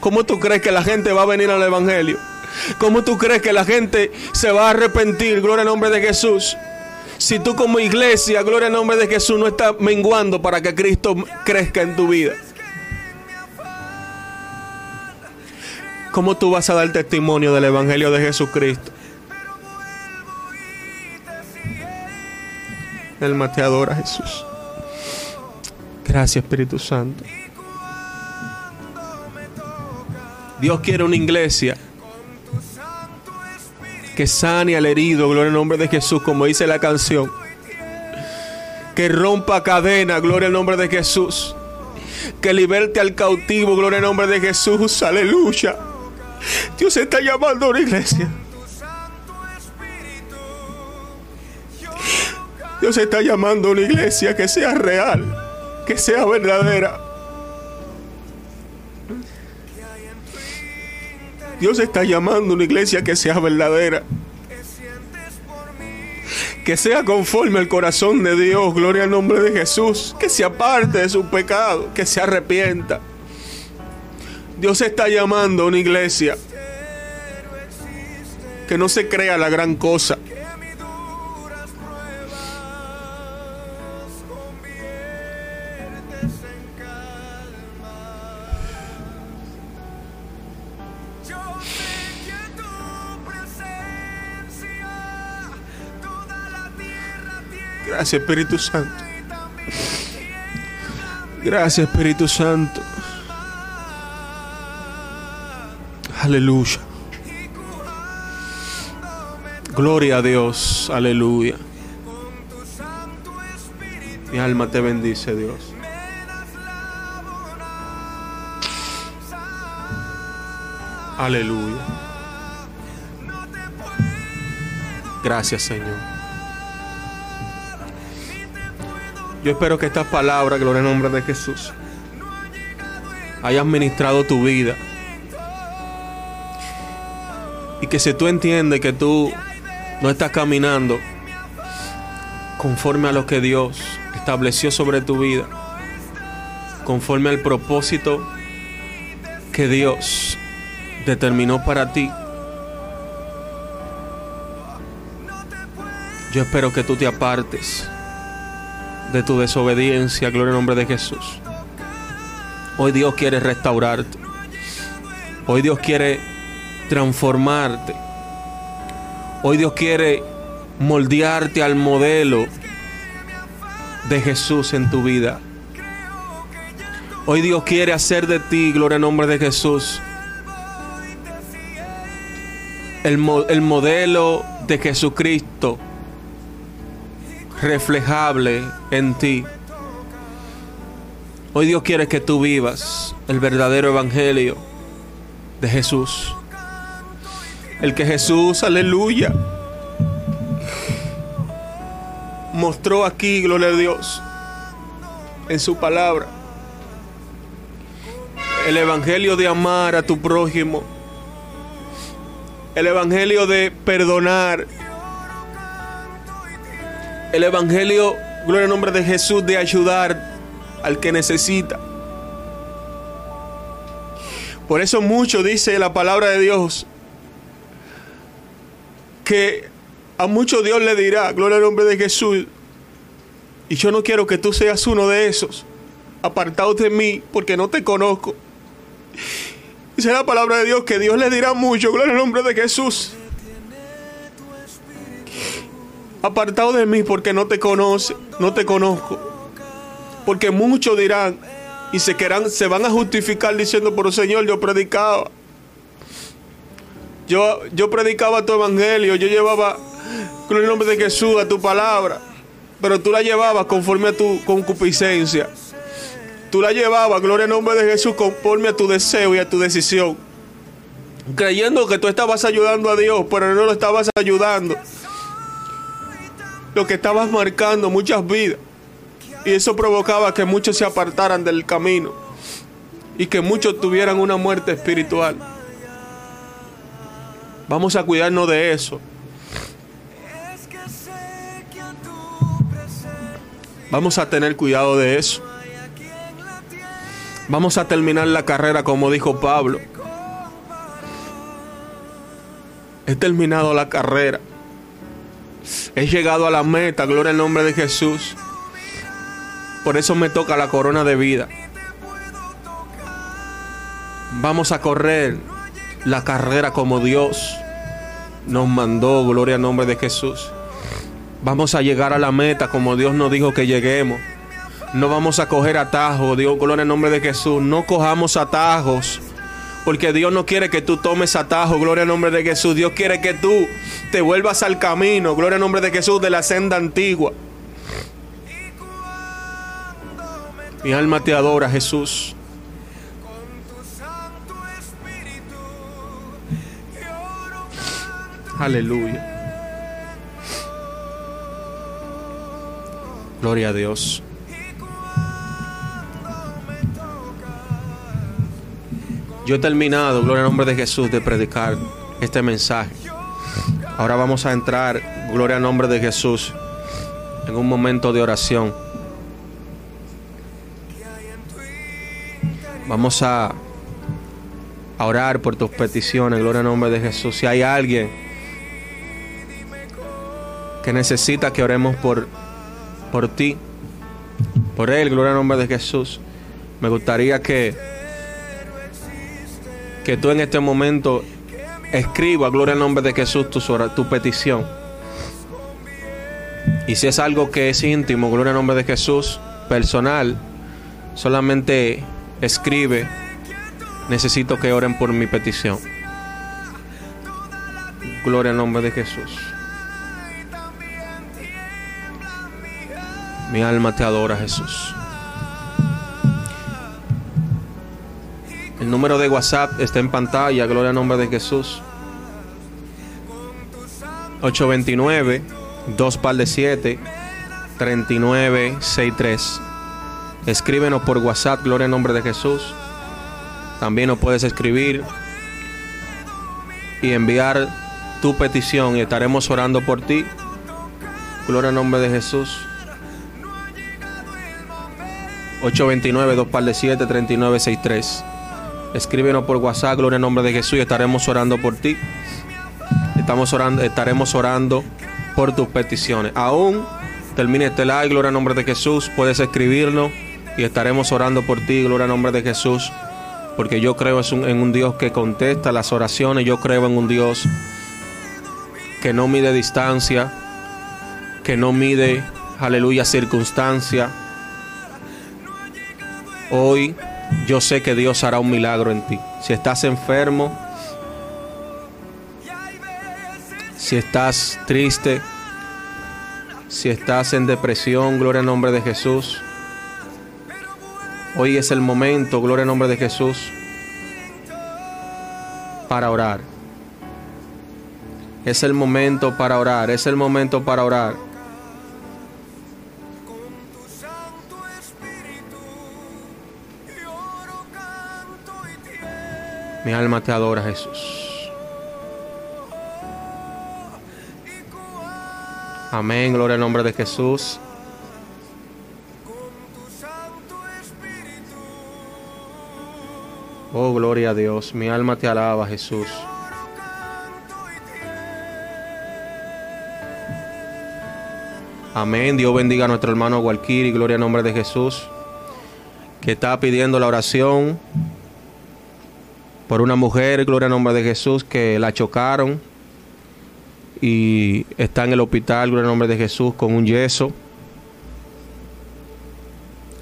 [SPEAKER 1] ¿Cómo tú crees que la gente va a venir al Evangelio? ¿Cómo tú crees que la gente se va a arrepentir? Gloria al nombre de Jesús. Si tú como iglesia, gloria al nombre de Jesús, no estás menguando para que Cristo crezca en tu vida. ¿Cómo tú vas a dar testimonio del Evangelio de Jesucristo? El mateador a Jesús. Gracias Espíritu Santo. Dios quiere una iglesia que sane al herido, gloria al nombre de Jesús, como dice la canción. Que rompa cadena, gloria al nombre de Jesús. Que liberte al cautivo, gloria al nombre de Jesús, aleluya. Dios está llamando a una iglesia. Dios está llamando a una iglesia que sea real, que sea verdadera. Dios está llamando a una iglesia que sea verdadera. Que sea conforme al corazón de Dios, gloria al nombre de Jesús. Que se aparte de su pecado, que se arrepienta. Dios está llamando a una iglesia que no se crea la gran cosa. Gracias Espíritu Santo. Gracias Espíritu Santo. Aleluya. Gloria a Dios. Aleluya. Mi alma te bendice, Dios. Aleluya. Gracias, Señor. Yo espero que estas palabras, gloria en nombre de Jesús, hayan ministrado tu vida. Que si tú entiendes que tú no estás caminando conforme a lo que Dios estableció sobre tu vida, conforme al propósito que Dios determinó para ti, Yo espero que tú te apartes de tu desobediencia, gloria al nombre de Jesús. Hoy Dios quiere restaurarte. Hoy Dios quiere transformarte. Hoy Dios quiere moldearte al modelo de Jesús en tu vida. Hoy Dios quiere hacer de ti, gloria al nombre de Jesús, el, el modelo de Jesucristo reflejable en ti. Hoy Dios quiere que tú vivas el verdadero evangelio de Jesús. El que Jesús, aleluya, mostró aquí, gloria a Dios, en su palabra. El evangelio de amar a tu prójimo. El evangelio de perdonar. El evangelio, gloria al nombre de Jesús, de ayudar al que necesita. Por eso mucho dice la palabra de Dios que a mucho Dios le dirá, gloria al nombre de Jesús, y yo no quiero que tú seas uno de esos, apartados de mí, porque no te conozco. Dice la palabra de Dios que Dios le dirá mucho, gloria al nombre de Jesús. Apartado de mí porque no te conoce, no te conozco. Porque muchos dirán y se, se van a justificar diciendo, por Señor, yo predicaba. Yo, yo predicaba tu evangelio, yo llevaba con el nombre de Jesús a tu palabra, pero tú la llevabas conforme a tu concupiscencia. Tú la llevabas, gloria al nombre de Jesús, conforme a tu deseo y a tu decisión. Creyendo que tú estabas ayudando a Dios, pero no lo estabas ayudando. Lo que estabas marcando muchas vidas. Y eso provocaba que muchos se apartaran del camino. Y que muchos tuvieran una muerte espiritual. Vamos a cuidarnos de eso. Vamos a tener cuidado de eso. Vamos a terminar la carrera como dijo Pablo. He terminado la carrera. He llegado a la meta, gloria al nombre de Jesús. Por eso me toca la corona de vida. Vamos a correr la carrera como Dios nos mandó, gloria al nombre de Jesús. Vamos a llegar a la meta como Dios nos dijo que lleguemos. No vamos a coger atajos, Dios, gloria al nombre de Jesús. No cojamos atajos. Porque Dios no quiere que tú tomes atajos, gloria al nombre de Jesús. Dios quiere que tú te vuelvas al camino, gloria al nombre de Jesús, de la senda antigua. Mi alma te adora, Jesús. Aleluya. Gloria a Dios. Yo he terminado, gloria al nombre de Jesús, de predicar este mensaje. Ahora vamos a entrar, gloria al nombre de Jesús, en un momento de oración. Vamos a, orar por tus peticiones, gloria al nombre de Jesús. Si hay alguien que necesita que oremos por por ti, por Él, gloria al nombre de Jesús. Me gustaría que, que tú en este momento escribas, gloria al nombre de Jesús, tu, tu petición. Y si es algo que es íntimo, gloria al nombre de Jesús, personal, solamente escribe, necesito que oren por mi petición. Gloria al nombre de Jesús. Mi alma te adora, Jesús. El número de WhatsApp está en pantalla, gloria al nombre de Jesús. 829 2 par de 7 3963. Escríbenos por WhatsApp, gloria al nombre de Jesús. También nos puedes escribir y enviar tu petición y estaremos orando por ti. Gloria al nombre de Jesús. 829 2 par de 7 3963. Escríbenos por WhatsApp, gloria en nombre de Jesús y estaremos orando por ti. Estamos orando, estaremos orando por tus peticiones. Aún termine este live, gloria al nombre de Jesús, puedes escribirnos y estaremos orando por ti, gloria al nombre de Jesús, porque yo creo en un Dios que contesta las oraciones, yo creo en un Dios que no mide distancia, que no mide, aleluya, circunstancia. Hoy yo sé que Dios hará un milagro en ti. Si estás enfermo, si estás triste, si estás en depresión, gloria al nombre de Jesús. Hoy es el momento, gloria al nombre de Jesús, para orar. Es el momento para orar, es el momento para orar. Mi alma te adora, Jesús. Amén, gloria al nombre de Jesús. Oh, gloria a Dios. Mi alma te alaba, Jesús. Amén. Dios bendiga a nuestro hermano y Gloria al nombre de Jesús. Que está pidiendo la oración por una mujer. Gloria al nombre de Jesús. Que la chocaron y está en el hospital, gloria al nombre de Jesús, con un yeso.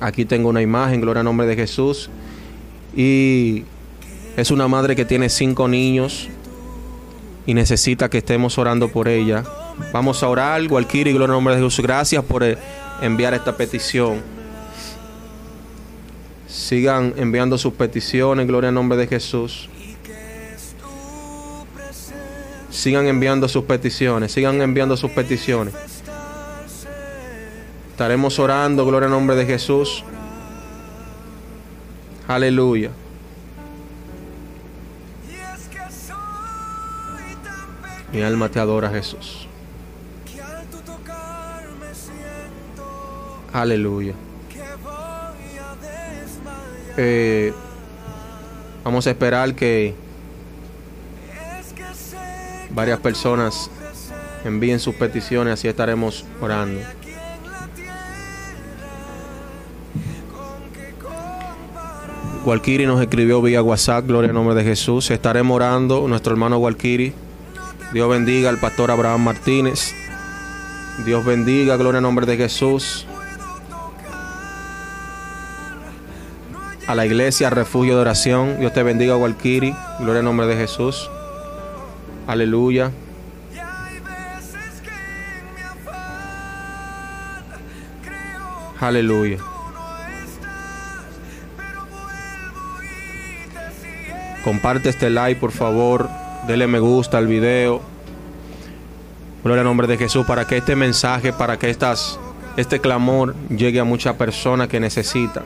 [SPEAKER 1] Aquí tengo una imagen, gloria al nombre de Jesús. Y es una madre que tiene cinco niños y necesita que estemos orando por ella. Vamos a orar, y gloria al nombre de Jesús. Gracias por eh, enviar esta petición. Sigan enviando sus peticiones, gloria al nombre de Jesús. Sigan enviando sus peticiones, sigan enviando sus peticiones. Estaremos orando, gloria al nombre de Jesús. Aleluya. Mi alma te adora, Jesús. Aleluya. Eh, vamos a esperar que varias personas envíen sus peticiones, así estaremos orando. Walkiri nos escribió vía WhatsApp, gloria al nombre de Jesús. Estaremos orando, nuestro hermano Walkiri. Dios bendiga al pastor Abraham Martínez. Dios bendiga, gloria al nombre de Jesús. A la iglesia, refugio de oración. Dios te bendiga, Walkiri. Gloria al nombre de Jesús. Aleluya. Aleluya. Comparte este like, por favor. Dele me gusta al video. Gloria al nombre de Jesús para que este mensaje, para que estas, este clamor llegue a muchas personas que necesitan.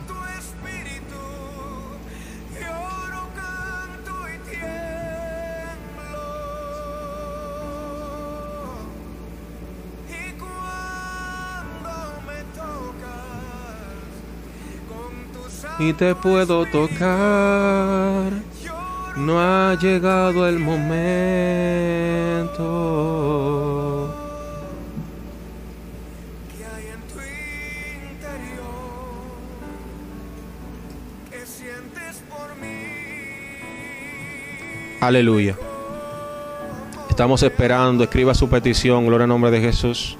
[SPEAKER 1] Y te puedo tocar. No ha llegado el momento. Aleluya. Estamos esperando, escriba su petición, gloria al nombre de Jesús.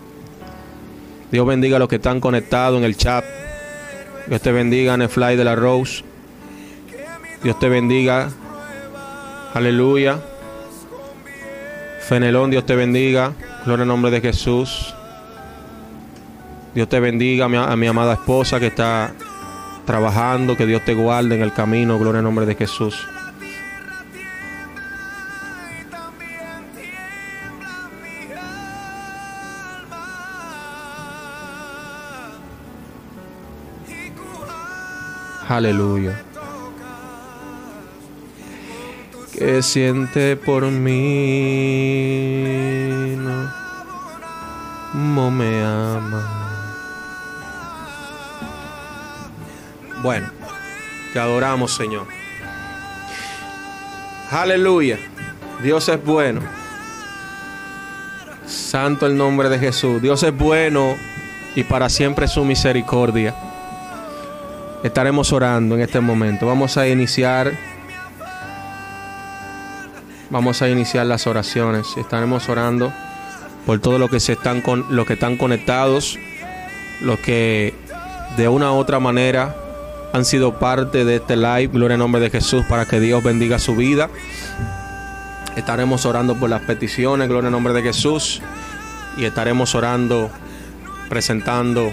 [SPEAKER 1] Dios bendiga a los que están conectados en el chat. Dios te bendiga, Nefly de la Rose. Dios te bendiga. Aleluya. Fenelón, Dios te bendiga. Gloria al nombre de Jesús. Dios te bendiga a mi, amada esposa que está trabajando. Que Dios te guarde en el camino. Gloria al nombre de Jesús. Aleluya. Que siente por mí, no, me ama. Bueno, te adoramos, Señor. Aleluya. Dios es bueno. Santo el nombre de Jesús. Dios es bueno y para siempre su misericordia. Estaremos orando en este momento. Vamos a iniciar. Vamos a iniciar las oraciones. Estaremos orando por todos los que se están con los que están conectados, los que de una u otra manera han sido parte de este live. Gloria en nombre de Jesús para que Dios bendiga su vida. Estaremos orando por las peticiones, gloria en nombre de Jesús. Y estaremos orando, presentando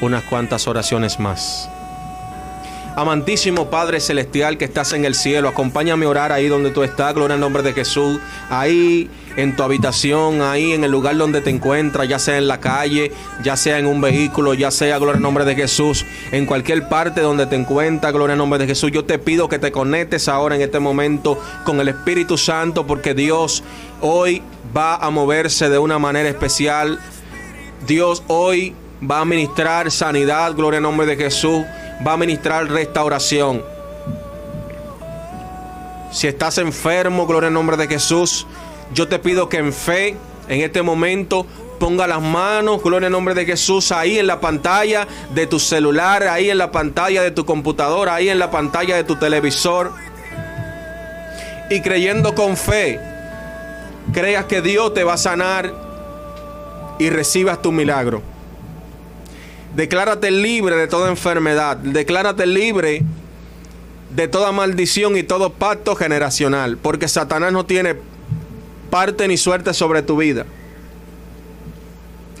[SPEAKER 1] unas cuantas oraciones más. Amantísimo Padre Celestial que estás en el cielo, acompáñame a orar ahí donde tú estás, gloria al nombre de Jesús, ahí en tu habitación, ahí en el lugar donde te encuentras, ya sea en la calle, ya sea en un vehículo, ya sea, gloria al nombre de Jesús, en cualquier parte donde te encuentras, gloria al nombre de Jesús. Yo te pido que te conectes ahora en este momento con el Espíritu Santo porque Dios hoy va a moverse de una manera especial. Dios hoy va a ministrar sanidad, gloria al nombre de Jesús va a ministrar restauración. Si estás enfermo, gloria al nombre de Jesús, yo te pido que en fe, en este momento, ponga las manos, gloria al nombre de Jesús, ahí en la pantalla de tu celular, ahí en la pantalla de tu computadora, ahí en la pantalla de tu televisor. Y creyendo con fe, creas que Dios te va a sanar y recibas tu milagro. Declárate libre de toda enfermedad. Declárate libre de toda maldición y todo pacto generacional. Porque Satanás no tiene parte ni suerte sobre tu vida.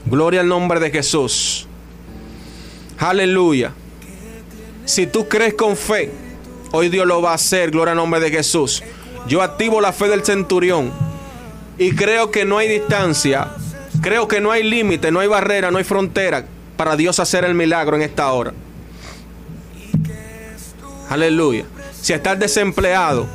[SPEAKER 1] Gloria al nombre de Jesús. Aleluya. Si tú crees con fe, hoy Dios lo va a hacer. Gloria al nombre de Jesús. Yo activo la fe del centurión. Y creo que no hay distancia. Creo que no hay límite, no hay barrera, no hay frontera para Dios hacer el milagro en esta hora. Aleluya. Si estás desempleado,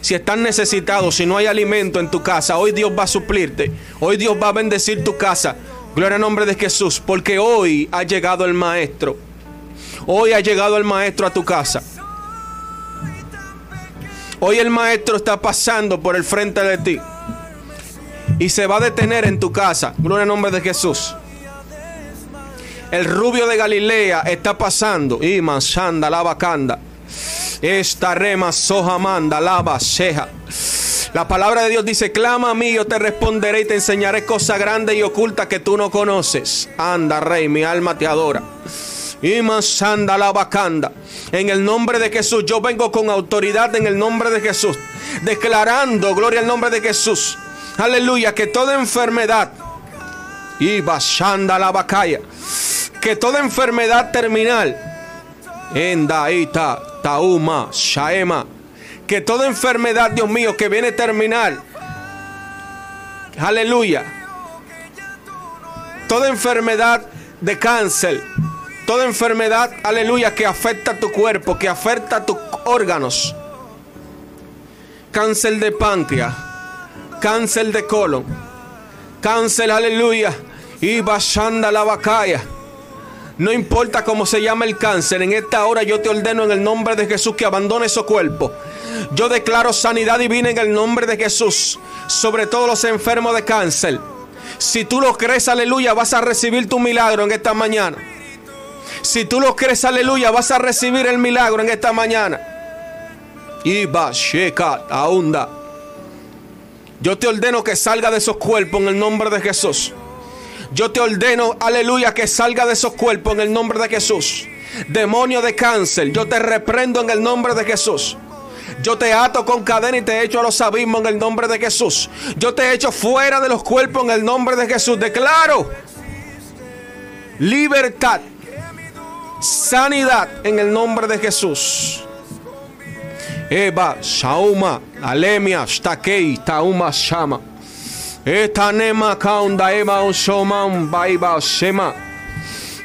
[SPEAKER 1] si estás necesitado, si no hay alimento en tu casa, hoy Dios va a suplirte. Hoy Dios va a bendecir tu casa. Gloria al nombre de Jesús, porque hoy ha llegado el maestro. Hoy ha llegado el maestro a tu casa. Hoy el maestro está pasando por el frente de ti. Y se va a detener en tu casa. Gloria al nombre de Jesús. El rubio de Galilea está pasando. Y Shanda lava canda. Esta rema manda lava sheja. La palabra de Dios dice, clama a mí, yo te responderé y te enseñaré cosas grandes y ocultas que tú no conoces. Anda, rey, mi alma te adora. Y Shanda lava canda. En el nombre de Jesús, yo vengo con autoridad en el nombre de Jesús. Declarando, gloria al nombre de Jesús. Aleluya, que toda enfermedad. Y Shanda la vacaya que toda enfermedad terminal, Endaita, Tauma, Shaema, que toda enfermedad, Dios mío, que viene terminal, aleluya, toda enfermedad de cáncer, toda enfermedad, aleluya, que afecta a tu cuerpo, que afecta a tus órganos, cáncer de páncreas, cáncer de colon, cáncer, aleluya, y bashanda la vacaya no importa cómo se llama el cáncer, en esta hora yo te ordeno en el nombre de Jesús que abandone su cuerpo. Yo declaro sanidad divina en el nombre de Jesús sobre todos los enfermos de cáncer. Si tú lo crees, aleluya, vas a recibir tu milagro en esta mañana. Si tú lo crees, aleluya, vas a recibir el milagro en esta mañana. Iba, Sheka, Aunda. Yo te ordeno que salga de esos cuerpos en el nombre de Jesús. Yo te ordeno, aleluya, que salga de esos cuerpos en el nombre de Jesús. Demonio de cáncer, yo te reprendo en el nombre de Jesús. Yo te ato con cadena y te echo a los abismos en el nombre de Jesús. Yo te echo fuera de los cuerpos en el nombre de Jesús. Declaro libertad, sanidad en el nombre de Jesús. Eva, Shauma, Alemia, Stakei, Tauma, Shama.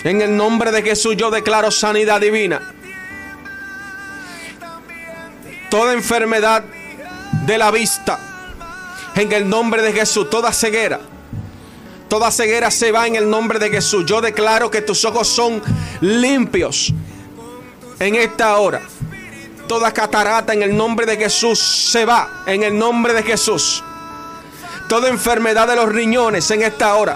[SPEAKER 1] En el nombre de Jesús yo declaro sanidad divina. Toda enfermedad de la vista. En el nombre de Jesús. Toda ceguera. Toda ceguera se va en el nombre de Jesús. Yo declaro que tus ojos son limpios. En esta hora. Toda catarata en el nombre de Jesús se va. En el nombre de Jesús Toda enfermedad de los riñones en esta hora.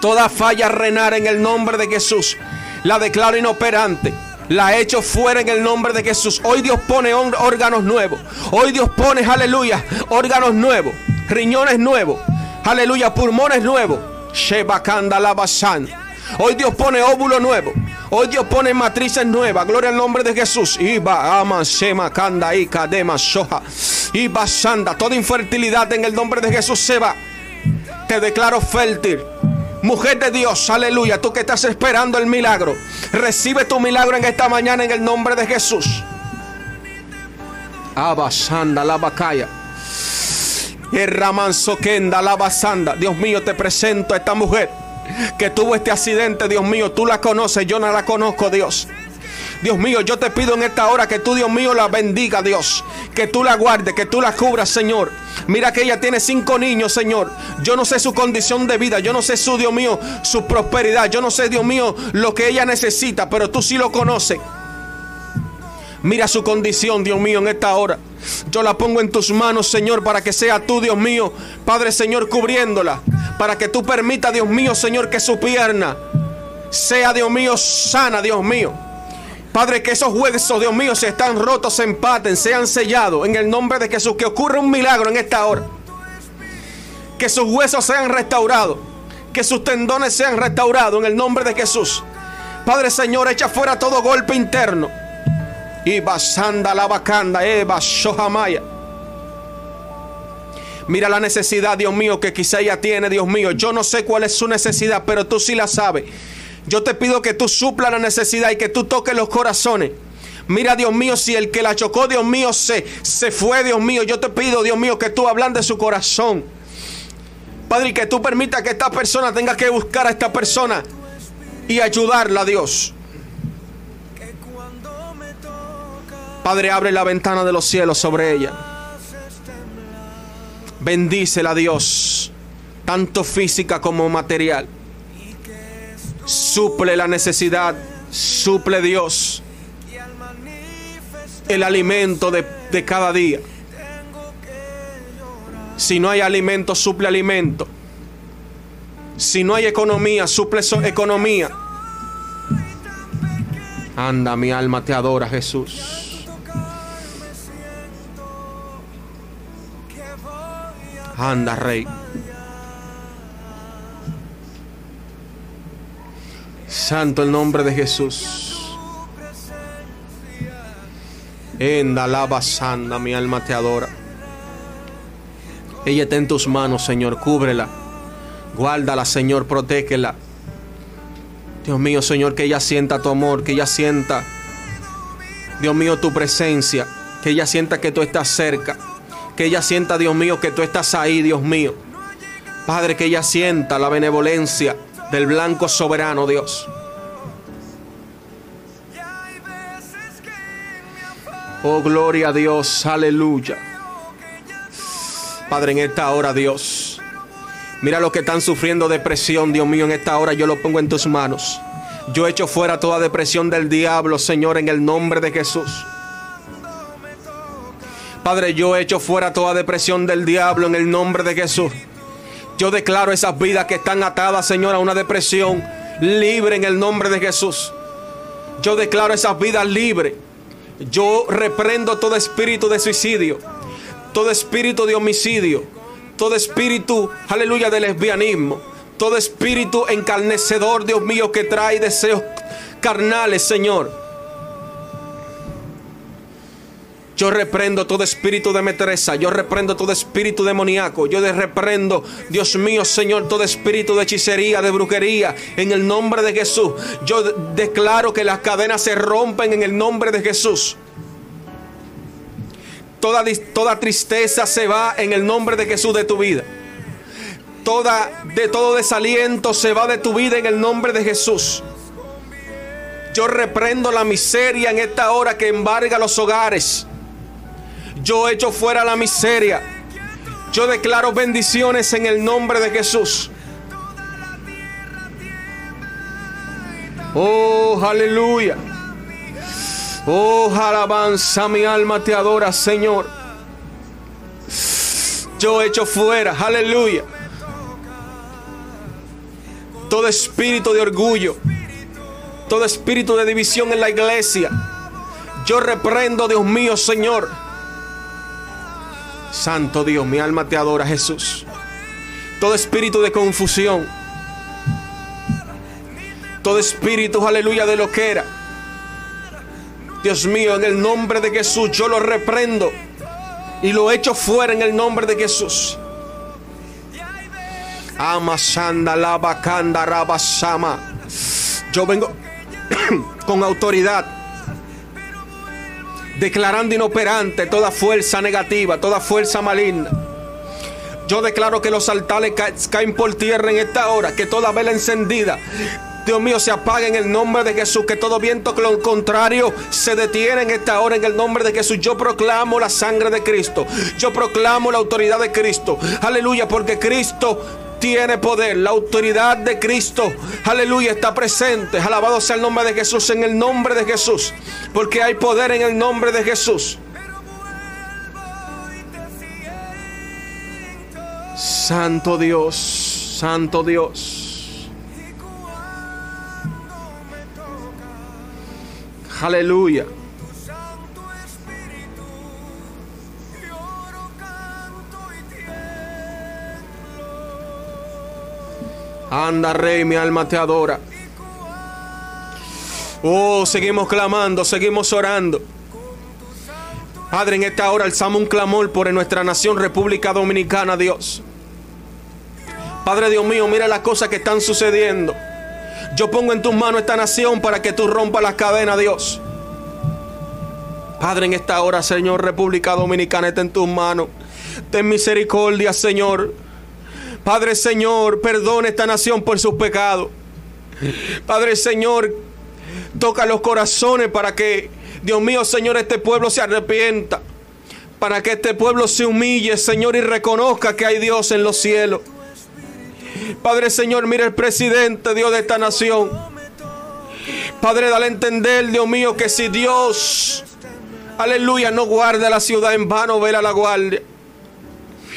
[SPEAKER 1] Toda falla renal en el nombre de Jesús. La declaro inoperante. La he hecho fuera en el nombre de Jesús. Hoy Dios pone órganos nuevos. Hoy Dios pone, aleluya, órganos nuevos. Riñones nuevos. Aleluya, pulmones nuevos. Shebakanda Labasan. Hoy Dios pone óvulo nuevo. Hoy Dios pone matrices nuevas. Gloria al nombre de Jesús. Iba ama shema kanda y kadema shoha. Iba sanda. Toda infertilidad en el nombre de Jesús se va. Te declaro fértil. Mujer de Dios, aleluya. Tú que estás esperando el milagro. Recibe tu milagro en esta mañana en el nombre de Jesús. Abasanda la bacaya. El Kenda la basanda. Dios mío, te presento a esta mujer que tuvo este accidente, Dios mío, tú la conoces, yo no la conozco, Dios. Dios mío, yo te pido en esta hora que tú, Dios mío, la bendiga, Dios. Que tú la guardes, que tú la cubras, Señor. Mira que ella tiene cinco niños, Señor. Yo no sé su condición de vida, yo no sé su, Dios mío, su prosperidad. Yo no sé, Dios mío, lo que ella necesita, pero tú sí lo conoces. Mira su condición, Dios mío, en esta hora. Yo la pongo en tus manos, Señor, para que sea tú, Dios mío, Padre Señor, cubriéndola. Para que tú permita, Dios mío, Señor, que su pierna sea, Dios mío, sana, Dios mío. Padre, que esos huesos, Dios mío, se están rotos, se empaten, sean sellados en el nombre de Jesús. Que ocurra un milagro en esta hora. Que sus huesos sean restaurados. Que sus tendones sean restaurados en el nombre de Jesús. Padre Señor, echa fuera todo golpe interno y basanda la bacanda, Eva Shohamaya. Mira la necesidad, Dios mío, que quizá ella tiene, Dios mío. Yo no sé cuál es su necesidad, pero tú sí la sabes. Yo te pido que tú supla la necesidad y que tú toques los corazones. Mira, Dios mío, si el que la chocó, Dios mío, se, se fue, Dios mío. Yo te pido, Dios mío, que tú hablan de su corazón. Padre, que tú permitas que esta persona tenga que buscar a esta persona y ayudarla, Dios. Padre, abre la ventana de los cielos sobre ella. Bendícela, Dios, tanto física como material. Suple la necesidad, suple Dios el alimento de, de cada día. Si no hay alimento, suple alimento. Si no hay economía, suple economía. Anda, mi alma te adora, Jesús. Anda, Rey. Santo el nombre de Jesús. Enda, lava, sanda, mi alma te adora. Ella está en tus manos, Señor, cúbrela. Guárdala, Señor, protégela. Dios mío, Señor, que ella sienta tu amor, que ella sienta, Dios mío, tu presencia, que ella sienta que tú estás cerca. Que ella sienta, Dios mío, que tú estás ahí, Dios mío. Padre, que ella sienta la benevolencia del blanco soberano, Dios. Oh, gloria a Dios, aleluya. Padre, en esta hora, Dios. Mira los que están sufriendo depresión, Dios mío, en esta hora yo lo pongo en tus manos. Yo echo fuera toda depresión del diablo, Señor, en el nombre de Jesús. Padre, yo echo fuera toda depresión del diablo en el nombre de Jesús. Yo declaro esas vidas que están atadas, Señor, a una depresión libre en el nombre de Jesús. Yo declaro esas vidas libres. Yo reprendo todo espíritu de suicidio, todo espíritu de homicidio, todo espíritu, aleluya, de lesbianismo, todo espíritu encarnecedor, Dios mío, que trae deseos carnales, Señor. Yo reprendo todo espíritu de metresa. Yo reprendo todo espíritu demoníaco. Yo reprendo, Dios mío, Señor, todo espíritu de hechicería, de brujería. En el nombre de Jesús. Yo declaro que las cadenas se rompen en el nombre de Jesús. Toda, toda tristeza se va en el nombre de Jesús de tu vida. Toda, de todo desaliento se va de tu vida en el nombre de Jesús. Yo reprendo la miseria en esta hora que embarga los hogares. Yo echo fuera la miseria. Yo declaro bendiciones en el nombre de Jesús. Oh, aleluya. Oh, alabanza, mi alma te adora, Señor. Yo echo fuera, aleluya. Todo espíritu de orgullo, todo espíritu de división en la iglesia. Yo reprendo, Dios mío, Señor. Santo Dios, mi alma te adora, Jesús. Todo espíritu de confusión. Todo espíritu, aleluya, de lo que era. Dios mío, en el nombre de Jesús, yo lo reprendo y lo echo fuera en el nombre de Jesús. Amasanda la rabasama. Yo vengo con autoridad declarando inoperante toda fuerza negativa, toda fuerza maligna. Yo declaro que los altares caen por tierra en esta hora, que toda vela encendida Dios mío, se apague en el nombre de Jesús. Que todo viento que lo contrario se detiene en esta hora en el nombre de Jesús. Yo proclamo la sangre de Cristo. Yo proclamo la autoridad de Cristo. Aleluya, porque Cristo tiene poder. La autoridad de Cristo, aleluya, está presente. Alabado sea el nombre de Jesús, en el nombre de Jesús. Porque hay poder en el nombre de Jesús. Santo Dios, Santo Dios. Aleluya. Anda, Rey, mi alma te adora. Oh, seguimos clamando, seguimos orando. Padre, en esta hora alzamos un clamor por nuestra nación, República Dominicana, Dios. Padre Dios mío, mira las cosas que están sucediendo. Yo pongo en tus manos esta nación para que tú rompas las cadenas, Dios. Padre, en esta hora, Señor, República Dominicana está en tus manos. Ten misericordia, Señor. Padre, Señor, perdona esta nación por sus pecados. Padre, Señor, toca los corazones para que, Dios mío, Señor, este pueblo se arrepienta. Para que este pueblo se humille, Señor, y reconozca que hay Dios en los cielos. Padre Señor, mira el presidente, Dios de esta nación. Padre, dale a entender, Dios mío, que si Dios, aleluya, no guarda la ciudad en vano, vela la guardia.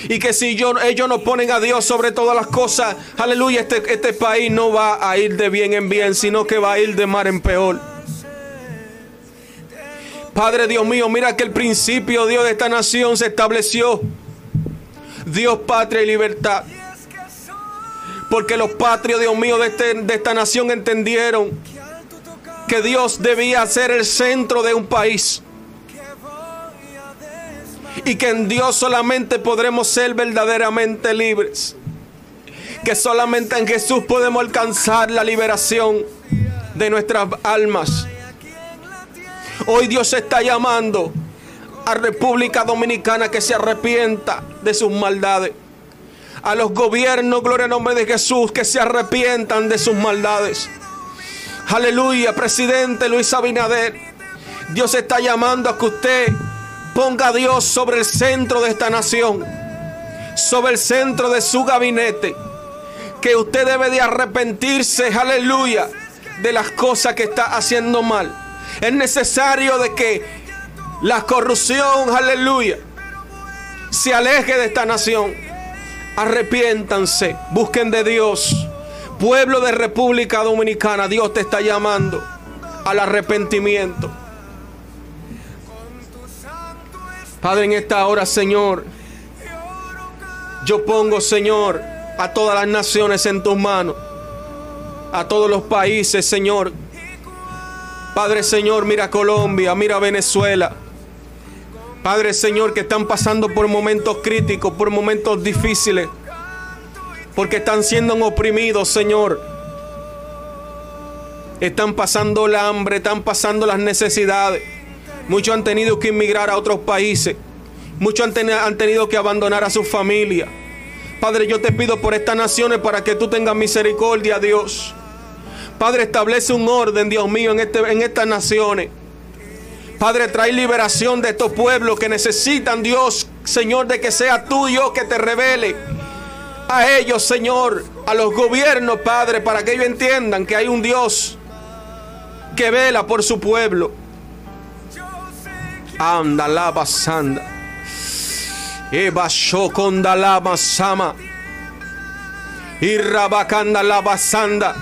[SPEAKER 1] Y que si ellos no ponen a Dios sobre todas las cosas, aleluya, este, este país no va a ir de bien en bien, sino que va a ir de mar en peor. Padre Dios mío, mira que el principio, Dios de esta nación se estableció. Dios, patria y libertad. Porque los patrios, Dios mío, este, de, esta nación entendieron que Dios debía ser el centro de un país. Y que en Dios solamente podremos ser verdaderamente libres. Que solamente en Jesús podemos alcanzar la liberación de nuestras almas. Hoy Dios está llamando a República Dominicana que se arrepienta de sus maldades a los gobiernos, gloria al nombre de Jesús, que se arrepientan de sus maldades. Aleluya, presidente Luis Abinader. Dios está llamando a que usted ponga a Dios sobre el centro de esta nación, sobre el centro de su gabinete. Que usted debe de arrepentirse, aleluya, de las cosas que está haciendo mal. Es necesario de que la corrupción, aleluya, se aleje de esta nación arrepiéntanse, busquen de Dios. Pueblo de República Dominicana, Dios te está llamando al arrepentimiento. Padre, en esta hora, Señor, yo pongo, Señor, a todas las naciones en tus manos, a todos los países, Señor. Padre, Señor, mira Colombia, mira Venezuela. Padre Señor, que están pasando por momentos críticos, por momentos difíciles, porque están siendo oprimidos, Señor. Están pasando el hambre, están pasando las necesidades. Muchos han tenido que emigrar a otros países. Muchos han, tenido que abandonar a su familia. Padre, yo te pido por estas naciones para que tú tengas misericordia, Dios. Padre, establece un orden, Dios mío, en, este, en estas naciones. Padre, trae liberación de estos pueblos que necesitan, Dios, Señor, de que sea tuyo que te revele a ellos, Señor, a los gobiernos, Padre, para que ellos entiendan que hay un Dios que vela por su pueblo. Anda, lava, sanda. Eva Shokondalama Sama. Y Rabakandalaba Sanda.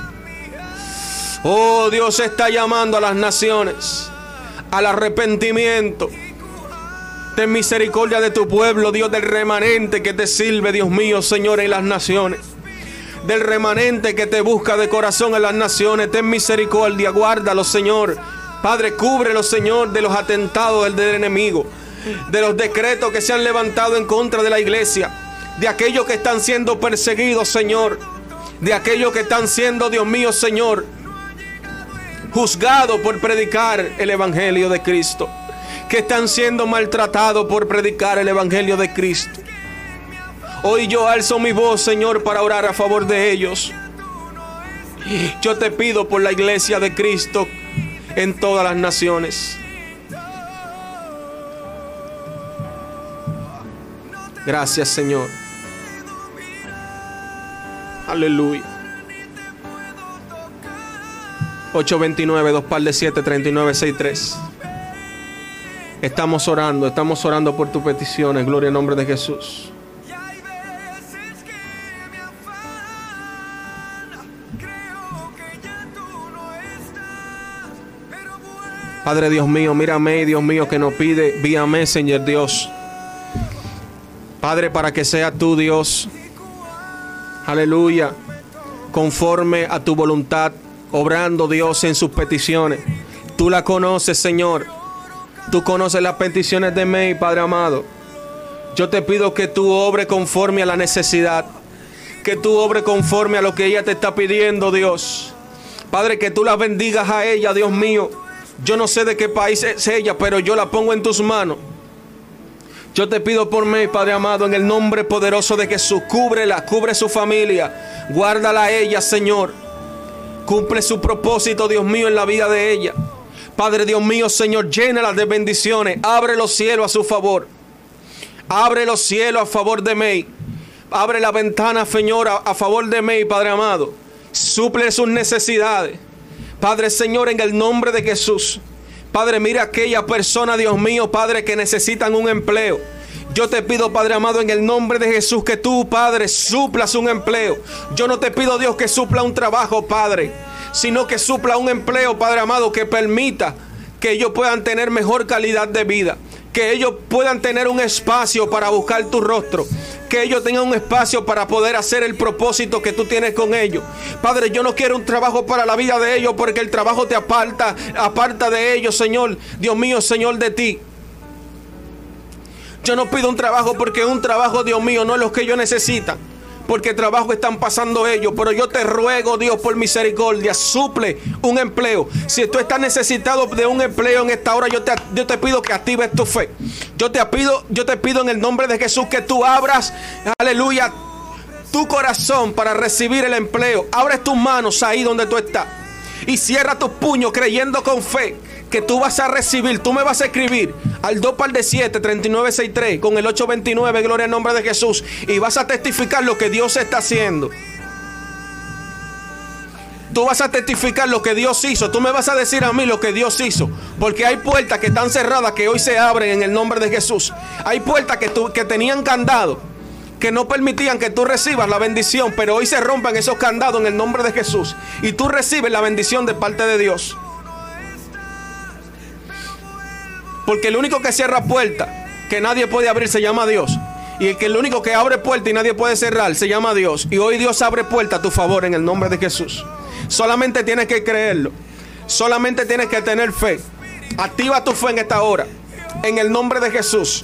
[SPEAKER 1] Oh, Dios está llamando a las naciones al arrepentimiento. Ten misericordia de tu pueblo, Dios del remanente que te sirve, Dios mío, Señor, en las naciones. Del remanente que te busca de corazón en las naciones. Ten misericordia, guárdalo, Señor. Padre, cúbrelo, Señor, de los atentados del enemigo. De los decretos que se han levantado en contra de la iglesia. De aquellos que están siendo perseguidos, Señor. De aquellos que están siendo, Dios mío, Señor, juzgados por predicar el Evangelio de Cristo que están siendo maltratados por predicar el Evangelio de Cristo. Hoy yo alzo mi voz, Señor, para orar a favor de ellos. Yo te pido por la iglesia de Cristo en todas las naciones. Gracias, Señor. Aleluya. 829, 2 par de 7, 39, 63. Estamos orando, estamos orando por tus peticiones. Gloria al nombre de Jesús. Padre Dios mío, mírame, Dios mío, que nos pide vía Señor Dios. Padre, para que sea tú, Dios. Aleluya. Conforme a tu voluntad, obrando, Dios, en sus peticiones. Tú la conoces, Señor. Tú conoces las peticiones de May, Padre amado. Yo te pido que tú obre conforme a la necesidad. Que tú obre conforme a lo que ella te está pidiendo, Dios. Padre, que tú la bendigas a ella, Dios mío. Yo no sé de qué país es ella, pero yo la pongo en tus manos. Yo te pido por mí, Padre amado, en el nombre poderoso de Jesús, cúbrela, cubre su familia, guárdala a ella, Señor. Cumple su propósito, Dios mío, en la vida de ella. Padre Dios mío, Señor, llénala de bendiciones. Abre los cielos a su favor. Abre los cielos a favor de mí. Abre la ventana, Señor, a, favor de mí, Padre amado. Suple sus necesidades. Padre Señor, en el nombre de Jesús. Padre, mira aquella persona, Dios mío, Padre, que necesitan un empleo. Yo te pido, Padre amado, en el nombre de Jesús, que tú, Padre, suplas un empleo. Yo no te pido, Dios, que supla un trabajo, Padre sino que supla un empleo, Padre amado, que permita que ellos puedan tener mejor calidad de vida, que ellos puedan tener un espacio para buscar tu rostro, que ellos tengan un espacio para poder hacer el propósito que tú tienes con ellos. Padre, yo no quiero un trabajo para la vida de ellos porque el trabajo te aparta, aparta de ellos, Señor. Dios mío, Señor, de ti. Yo no pido un trabajo porque un trabajo, Dios mío, no es lo que ellos necesitan porque trabajo están pasando ellos. Pero yo te ruego, Dios, por misericordia, suple un empleo. Si tú estás necesitado de un empleo en esta hora, yo te, yo te pido que actives tu fe. Yo te pido, yo te pido en el nombre de Jesús que tú abras, aleluya, tu corazón para recibir el empleo. Abres tus manos ahí donde tú estás. Y cierra tus puños creyendo con fe que tú vas a recibir, tú me vas a escribir al 2 par de 7, 3963 con el 829, gloria al nombre de Jesús. Y vas a testificar lo que Dios está haciendo. Tú vas a testificar lo que Dios hizo. Tú me vas a decir a mí lo que Dios hizo. Porque hay puertas que están cerradas que hoy se abren en el nombre de Jesús. Hay puertas que, que tenían candado. Que no permitían que tú recibas la bendición. Pero hoy se rompan esos candados en el nombre de Jesús. Y tú recibes la bendición de parte de Dios. Porque el único que cierra puerta que nadie puede abrir se llama Dios. Y el que el único que abre puerta y nadie puede cerrar se llama Dios. Y hoy Dios abre puerta a tu favor en el nombre de Jesús. Solamente tienes que creerlo. Solamente tienes que tener fe. Activa tu fe en esta hora. En el nombre de Jesús.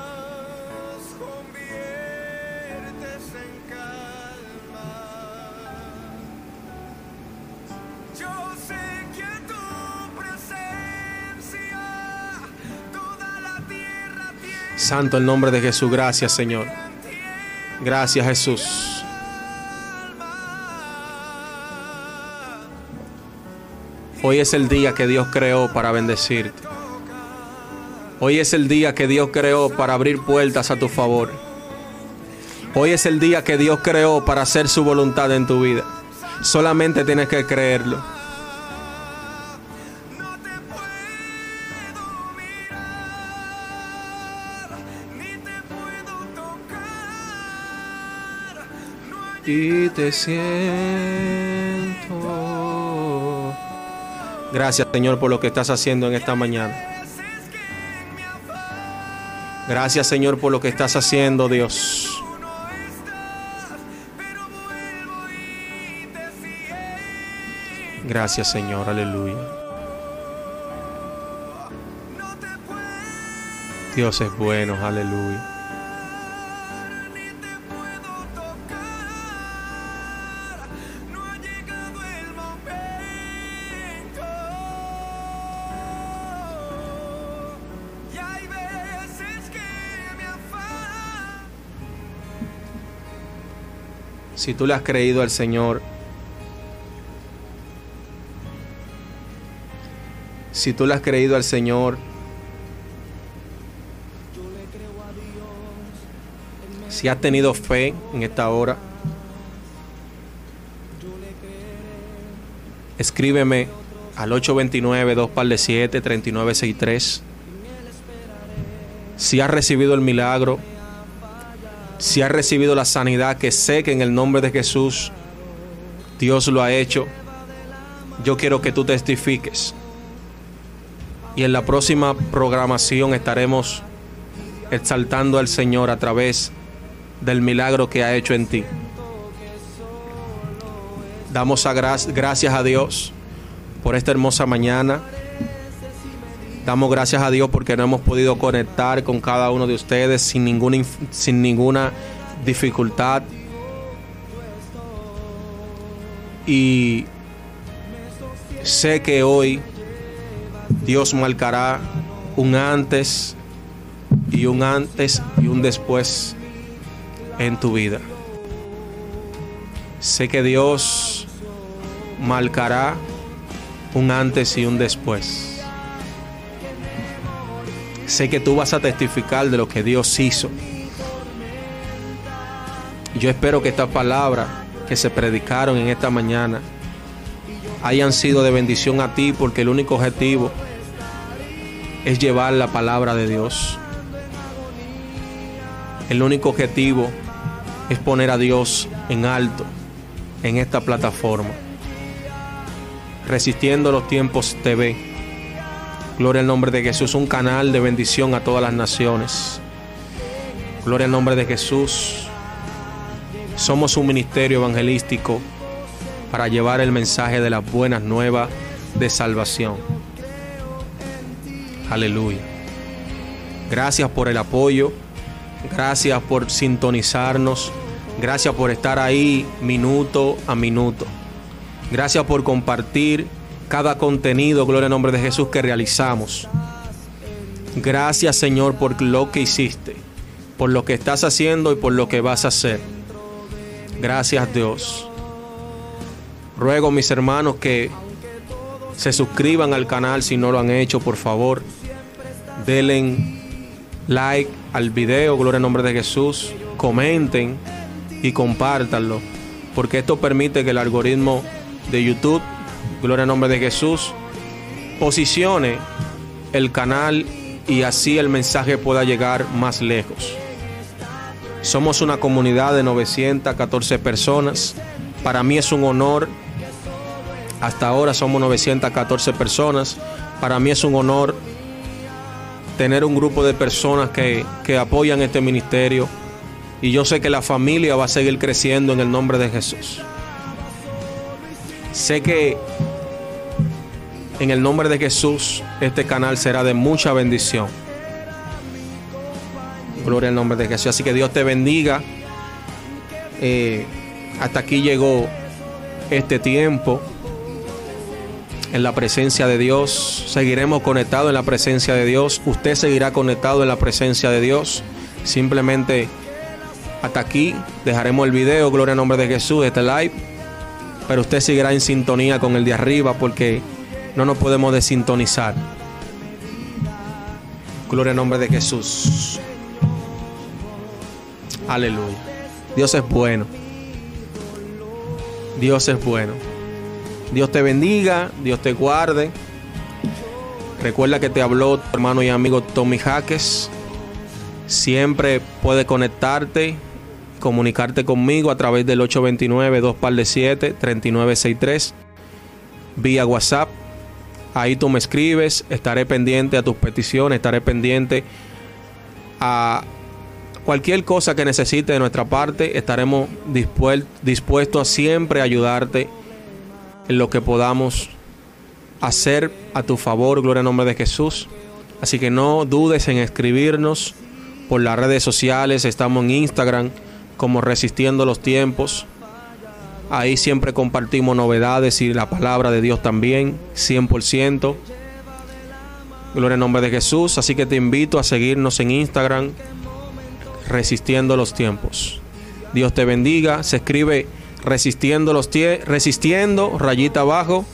[SPEAKER 1] Santo el nombre de Jesús. Gracias, Señor. Gracias, Jesús. Hoy es el día que Dios creó para bendecirte. Hoy es el día que Dios creó para abrir puertas a tu favor. Hoy es el día que Dios creó para hacer su voluntad en tu vida. Solamente tienes que creerlo. Y te siento. Gracias Señor por lo que estás haciendo en esta mañana. Gracias Señor por lo que estás haciendo Dios. Gracias Señor, aleluya. Dios es bueno, aleluya. Si tú le has creído al Señor, si tú le has creído al Señor, si has tenido fe en esta hora, escríbeme al 829 2 7 3963 Si has recibido el milagro, si has recibido la sanidad, que sé que en el nombre de Jesús Dios lo ha hecho, yo quiero que tú testifiques. Y en la próxima programación estaremos exaltando al Señor a través del milagro que ha hecho en ti. Damos gracias a Dios por esta hermosa mañana. Damos gracias a Dios porque no hemos podido conectar con cada uno de ustedes sin ninguna, sin ninguna dificultad. Y sé que hoy Dios marcará un antes y un antes y un después en tu vida. Sé que Dios marcará un antes y un después. Sé que tú vas a testificar de lo que Dios hizo. Yo espero que estas palabras que se predicaron en esta mañana hayan sido de bendición a ti porque el único objetivo es llevar la palabra de Dios. El único objetivo es poner a Dios en alto en esta plataforma. Resistiendo los tiempos TV Gloria al nombre de Jesús, un canal de bendición a todas las naciones. Gloria al nombre de Jesús. Somos un ministerio evangelístico para llevar el mensaje de las buenas nuevas de salvación. Aleluya. Gracias por el apoyo. Gracias por sintonizarnos. Gracias por estar ahí minuto a minuto. Gracias por compartir cada contenido, gloria al nombre de Jesús, que realizamos. Gracias Señor por lo que hiciste, por lo que estás haciendo y por lo que vas a hacer. Gracias Dios. Ruego mis hermanos que se suscriban al canal si no lo han hecho, por favor. Denle like al video, gloria al nombre de Jesús. Comenten y compártanlo, porque esto permite que el algoritmo de YouTube gloria al nombre de Jesús, posicione el canal y así el mensaje pueda llegar más lejos. Somos una comunidad de 914 personas. Para mí es un honor. Hasta ahora somos 914 personas. Para mí es un honor tener un grupo de personas que, que apoyan este ministerio. Y yo sé que la familia va a seguir creciendo en el nombre de Jesús. Sé que en el nombre de Jesús este canal será de mucha bendición. Gloria al nombre de Jesús. Así que Dios te bendiga. Eh, hasta aquí llegó este tiempo. en la presencia de Dios. Seguiremos conectados en la presencia de Dios. Usted seguirá conectado en la presencia de Dios. Simplemente hasta aquí dejaremos el video. Gloria al nombre de Jesús, este live. Pero usted seguirá en sintonía con el de arriba porque no nos podemos desintonizar. Gloria al nombre de Jesús. Aleluya. Dios es bueno. Dios es bueno. Dios te bendiga, Dios te guarde. Recuerda que te habló tu hermano y amigo Tommy Jaques. Siempre puedes conectarte, comunicarte conmigo a través del 829 2 7 3963 vía WhatsApp. Ahí tú me escribes, estaré pendiente a tus peticiones, estaré pendiente a cualquier cosa que necesites de nuestra parte. Estaremos dispuestos a siempre ayudarte en lo que podamos hacer a tu favor, gloria al nombre de Jesús. Así que no dudes en escribirnos por las redes sociales, estamos en Instagram como Resistiendo los Tiempos. Ahí siempre compartimos novedades y la palabra de Dios también, 100%. Gloria al nombre de Jesús. Así que te invito a seguirnos en Instagram, Resistiendo los Tiempos. Dios te bendiga. Se escribe Resistiendo los tiempos, Resistiendo, rayita abajo,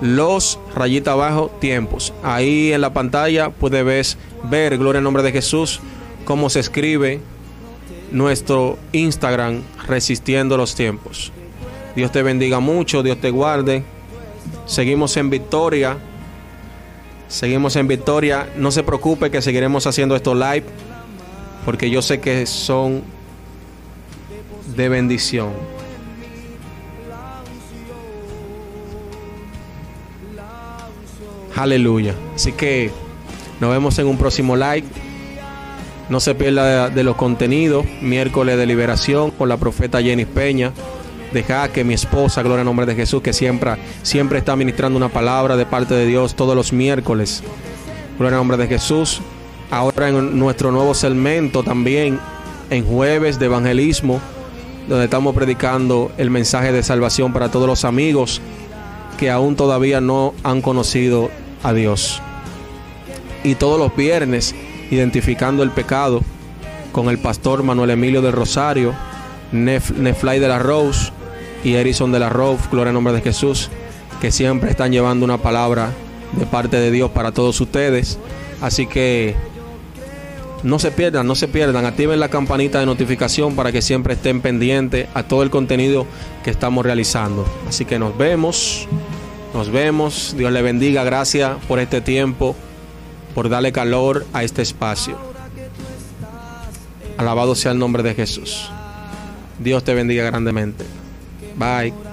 [SPEAKER 1] los rayita abajo tiempos. Ahí en la pantalla puedes ver, gloria al nombre de Jesús, cómo se escribe nuestro Instagram, Resistiendo los Tiempos. Dios te bendiga mucho, Dios te guarde. Seguimos en victoria. Seguimos en victoria. No se preocupe que seguiremos haciendo estos live. Porque yo sé que son de bendición. Aleluya. Así que nos vemos en un próximo live. No se pierda de, los contenidos. Miércoles de liberación con la profeta Jenny Peña. Deja que mi esposa, gloria al nombre de Jesús, que siempre, siempre está ministrando una palabra de parte de Dios todos los miércoles. Gloria al nombre de Jesús. Ahora en nuestro nuevo segmento también, en jueves de evangelismo, donde estamos predicando el mensaje de salvación para todos los amigos que aún todavía no han conocido a Dios. Y todos los viernes, identificando el pecado con el pastor Manuel Emilio del Rosario, Nefly de la Rose y Erison de la Rove, gloria al nombre de Jesús, que siempre están llevando una palabra de parte de Dios para todos ustedes. Así que no se pierdan, no se pierdan, activen la campanita de notificación para que siempre estén pendientes a todo el contenido que estamos realizando. Así que nos vemos, nos vemos, Dios le bendiga, gracias por este tiempo, por darle calor a este espacio. Alabado sea el nombre de Jesús. Dios te bendiga grandemente. Bye.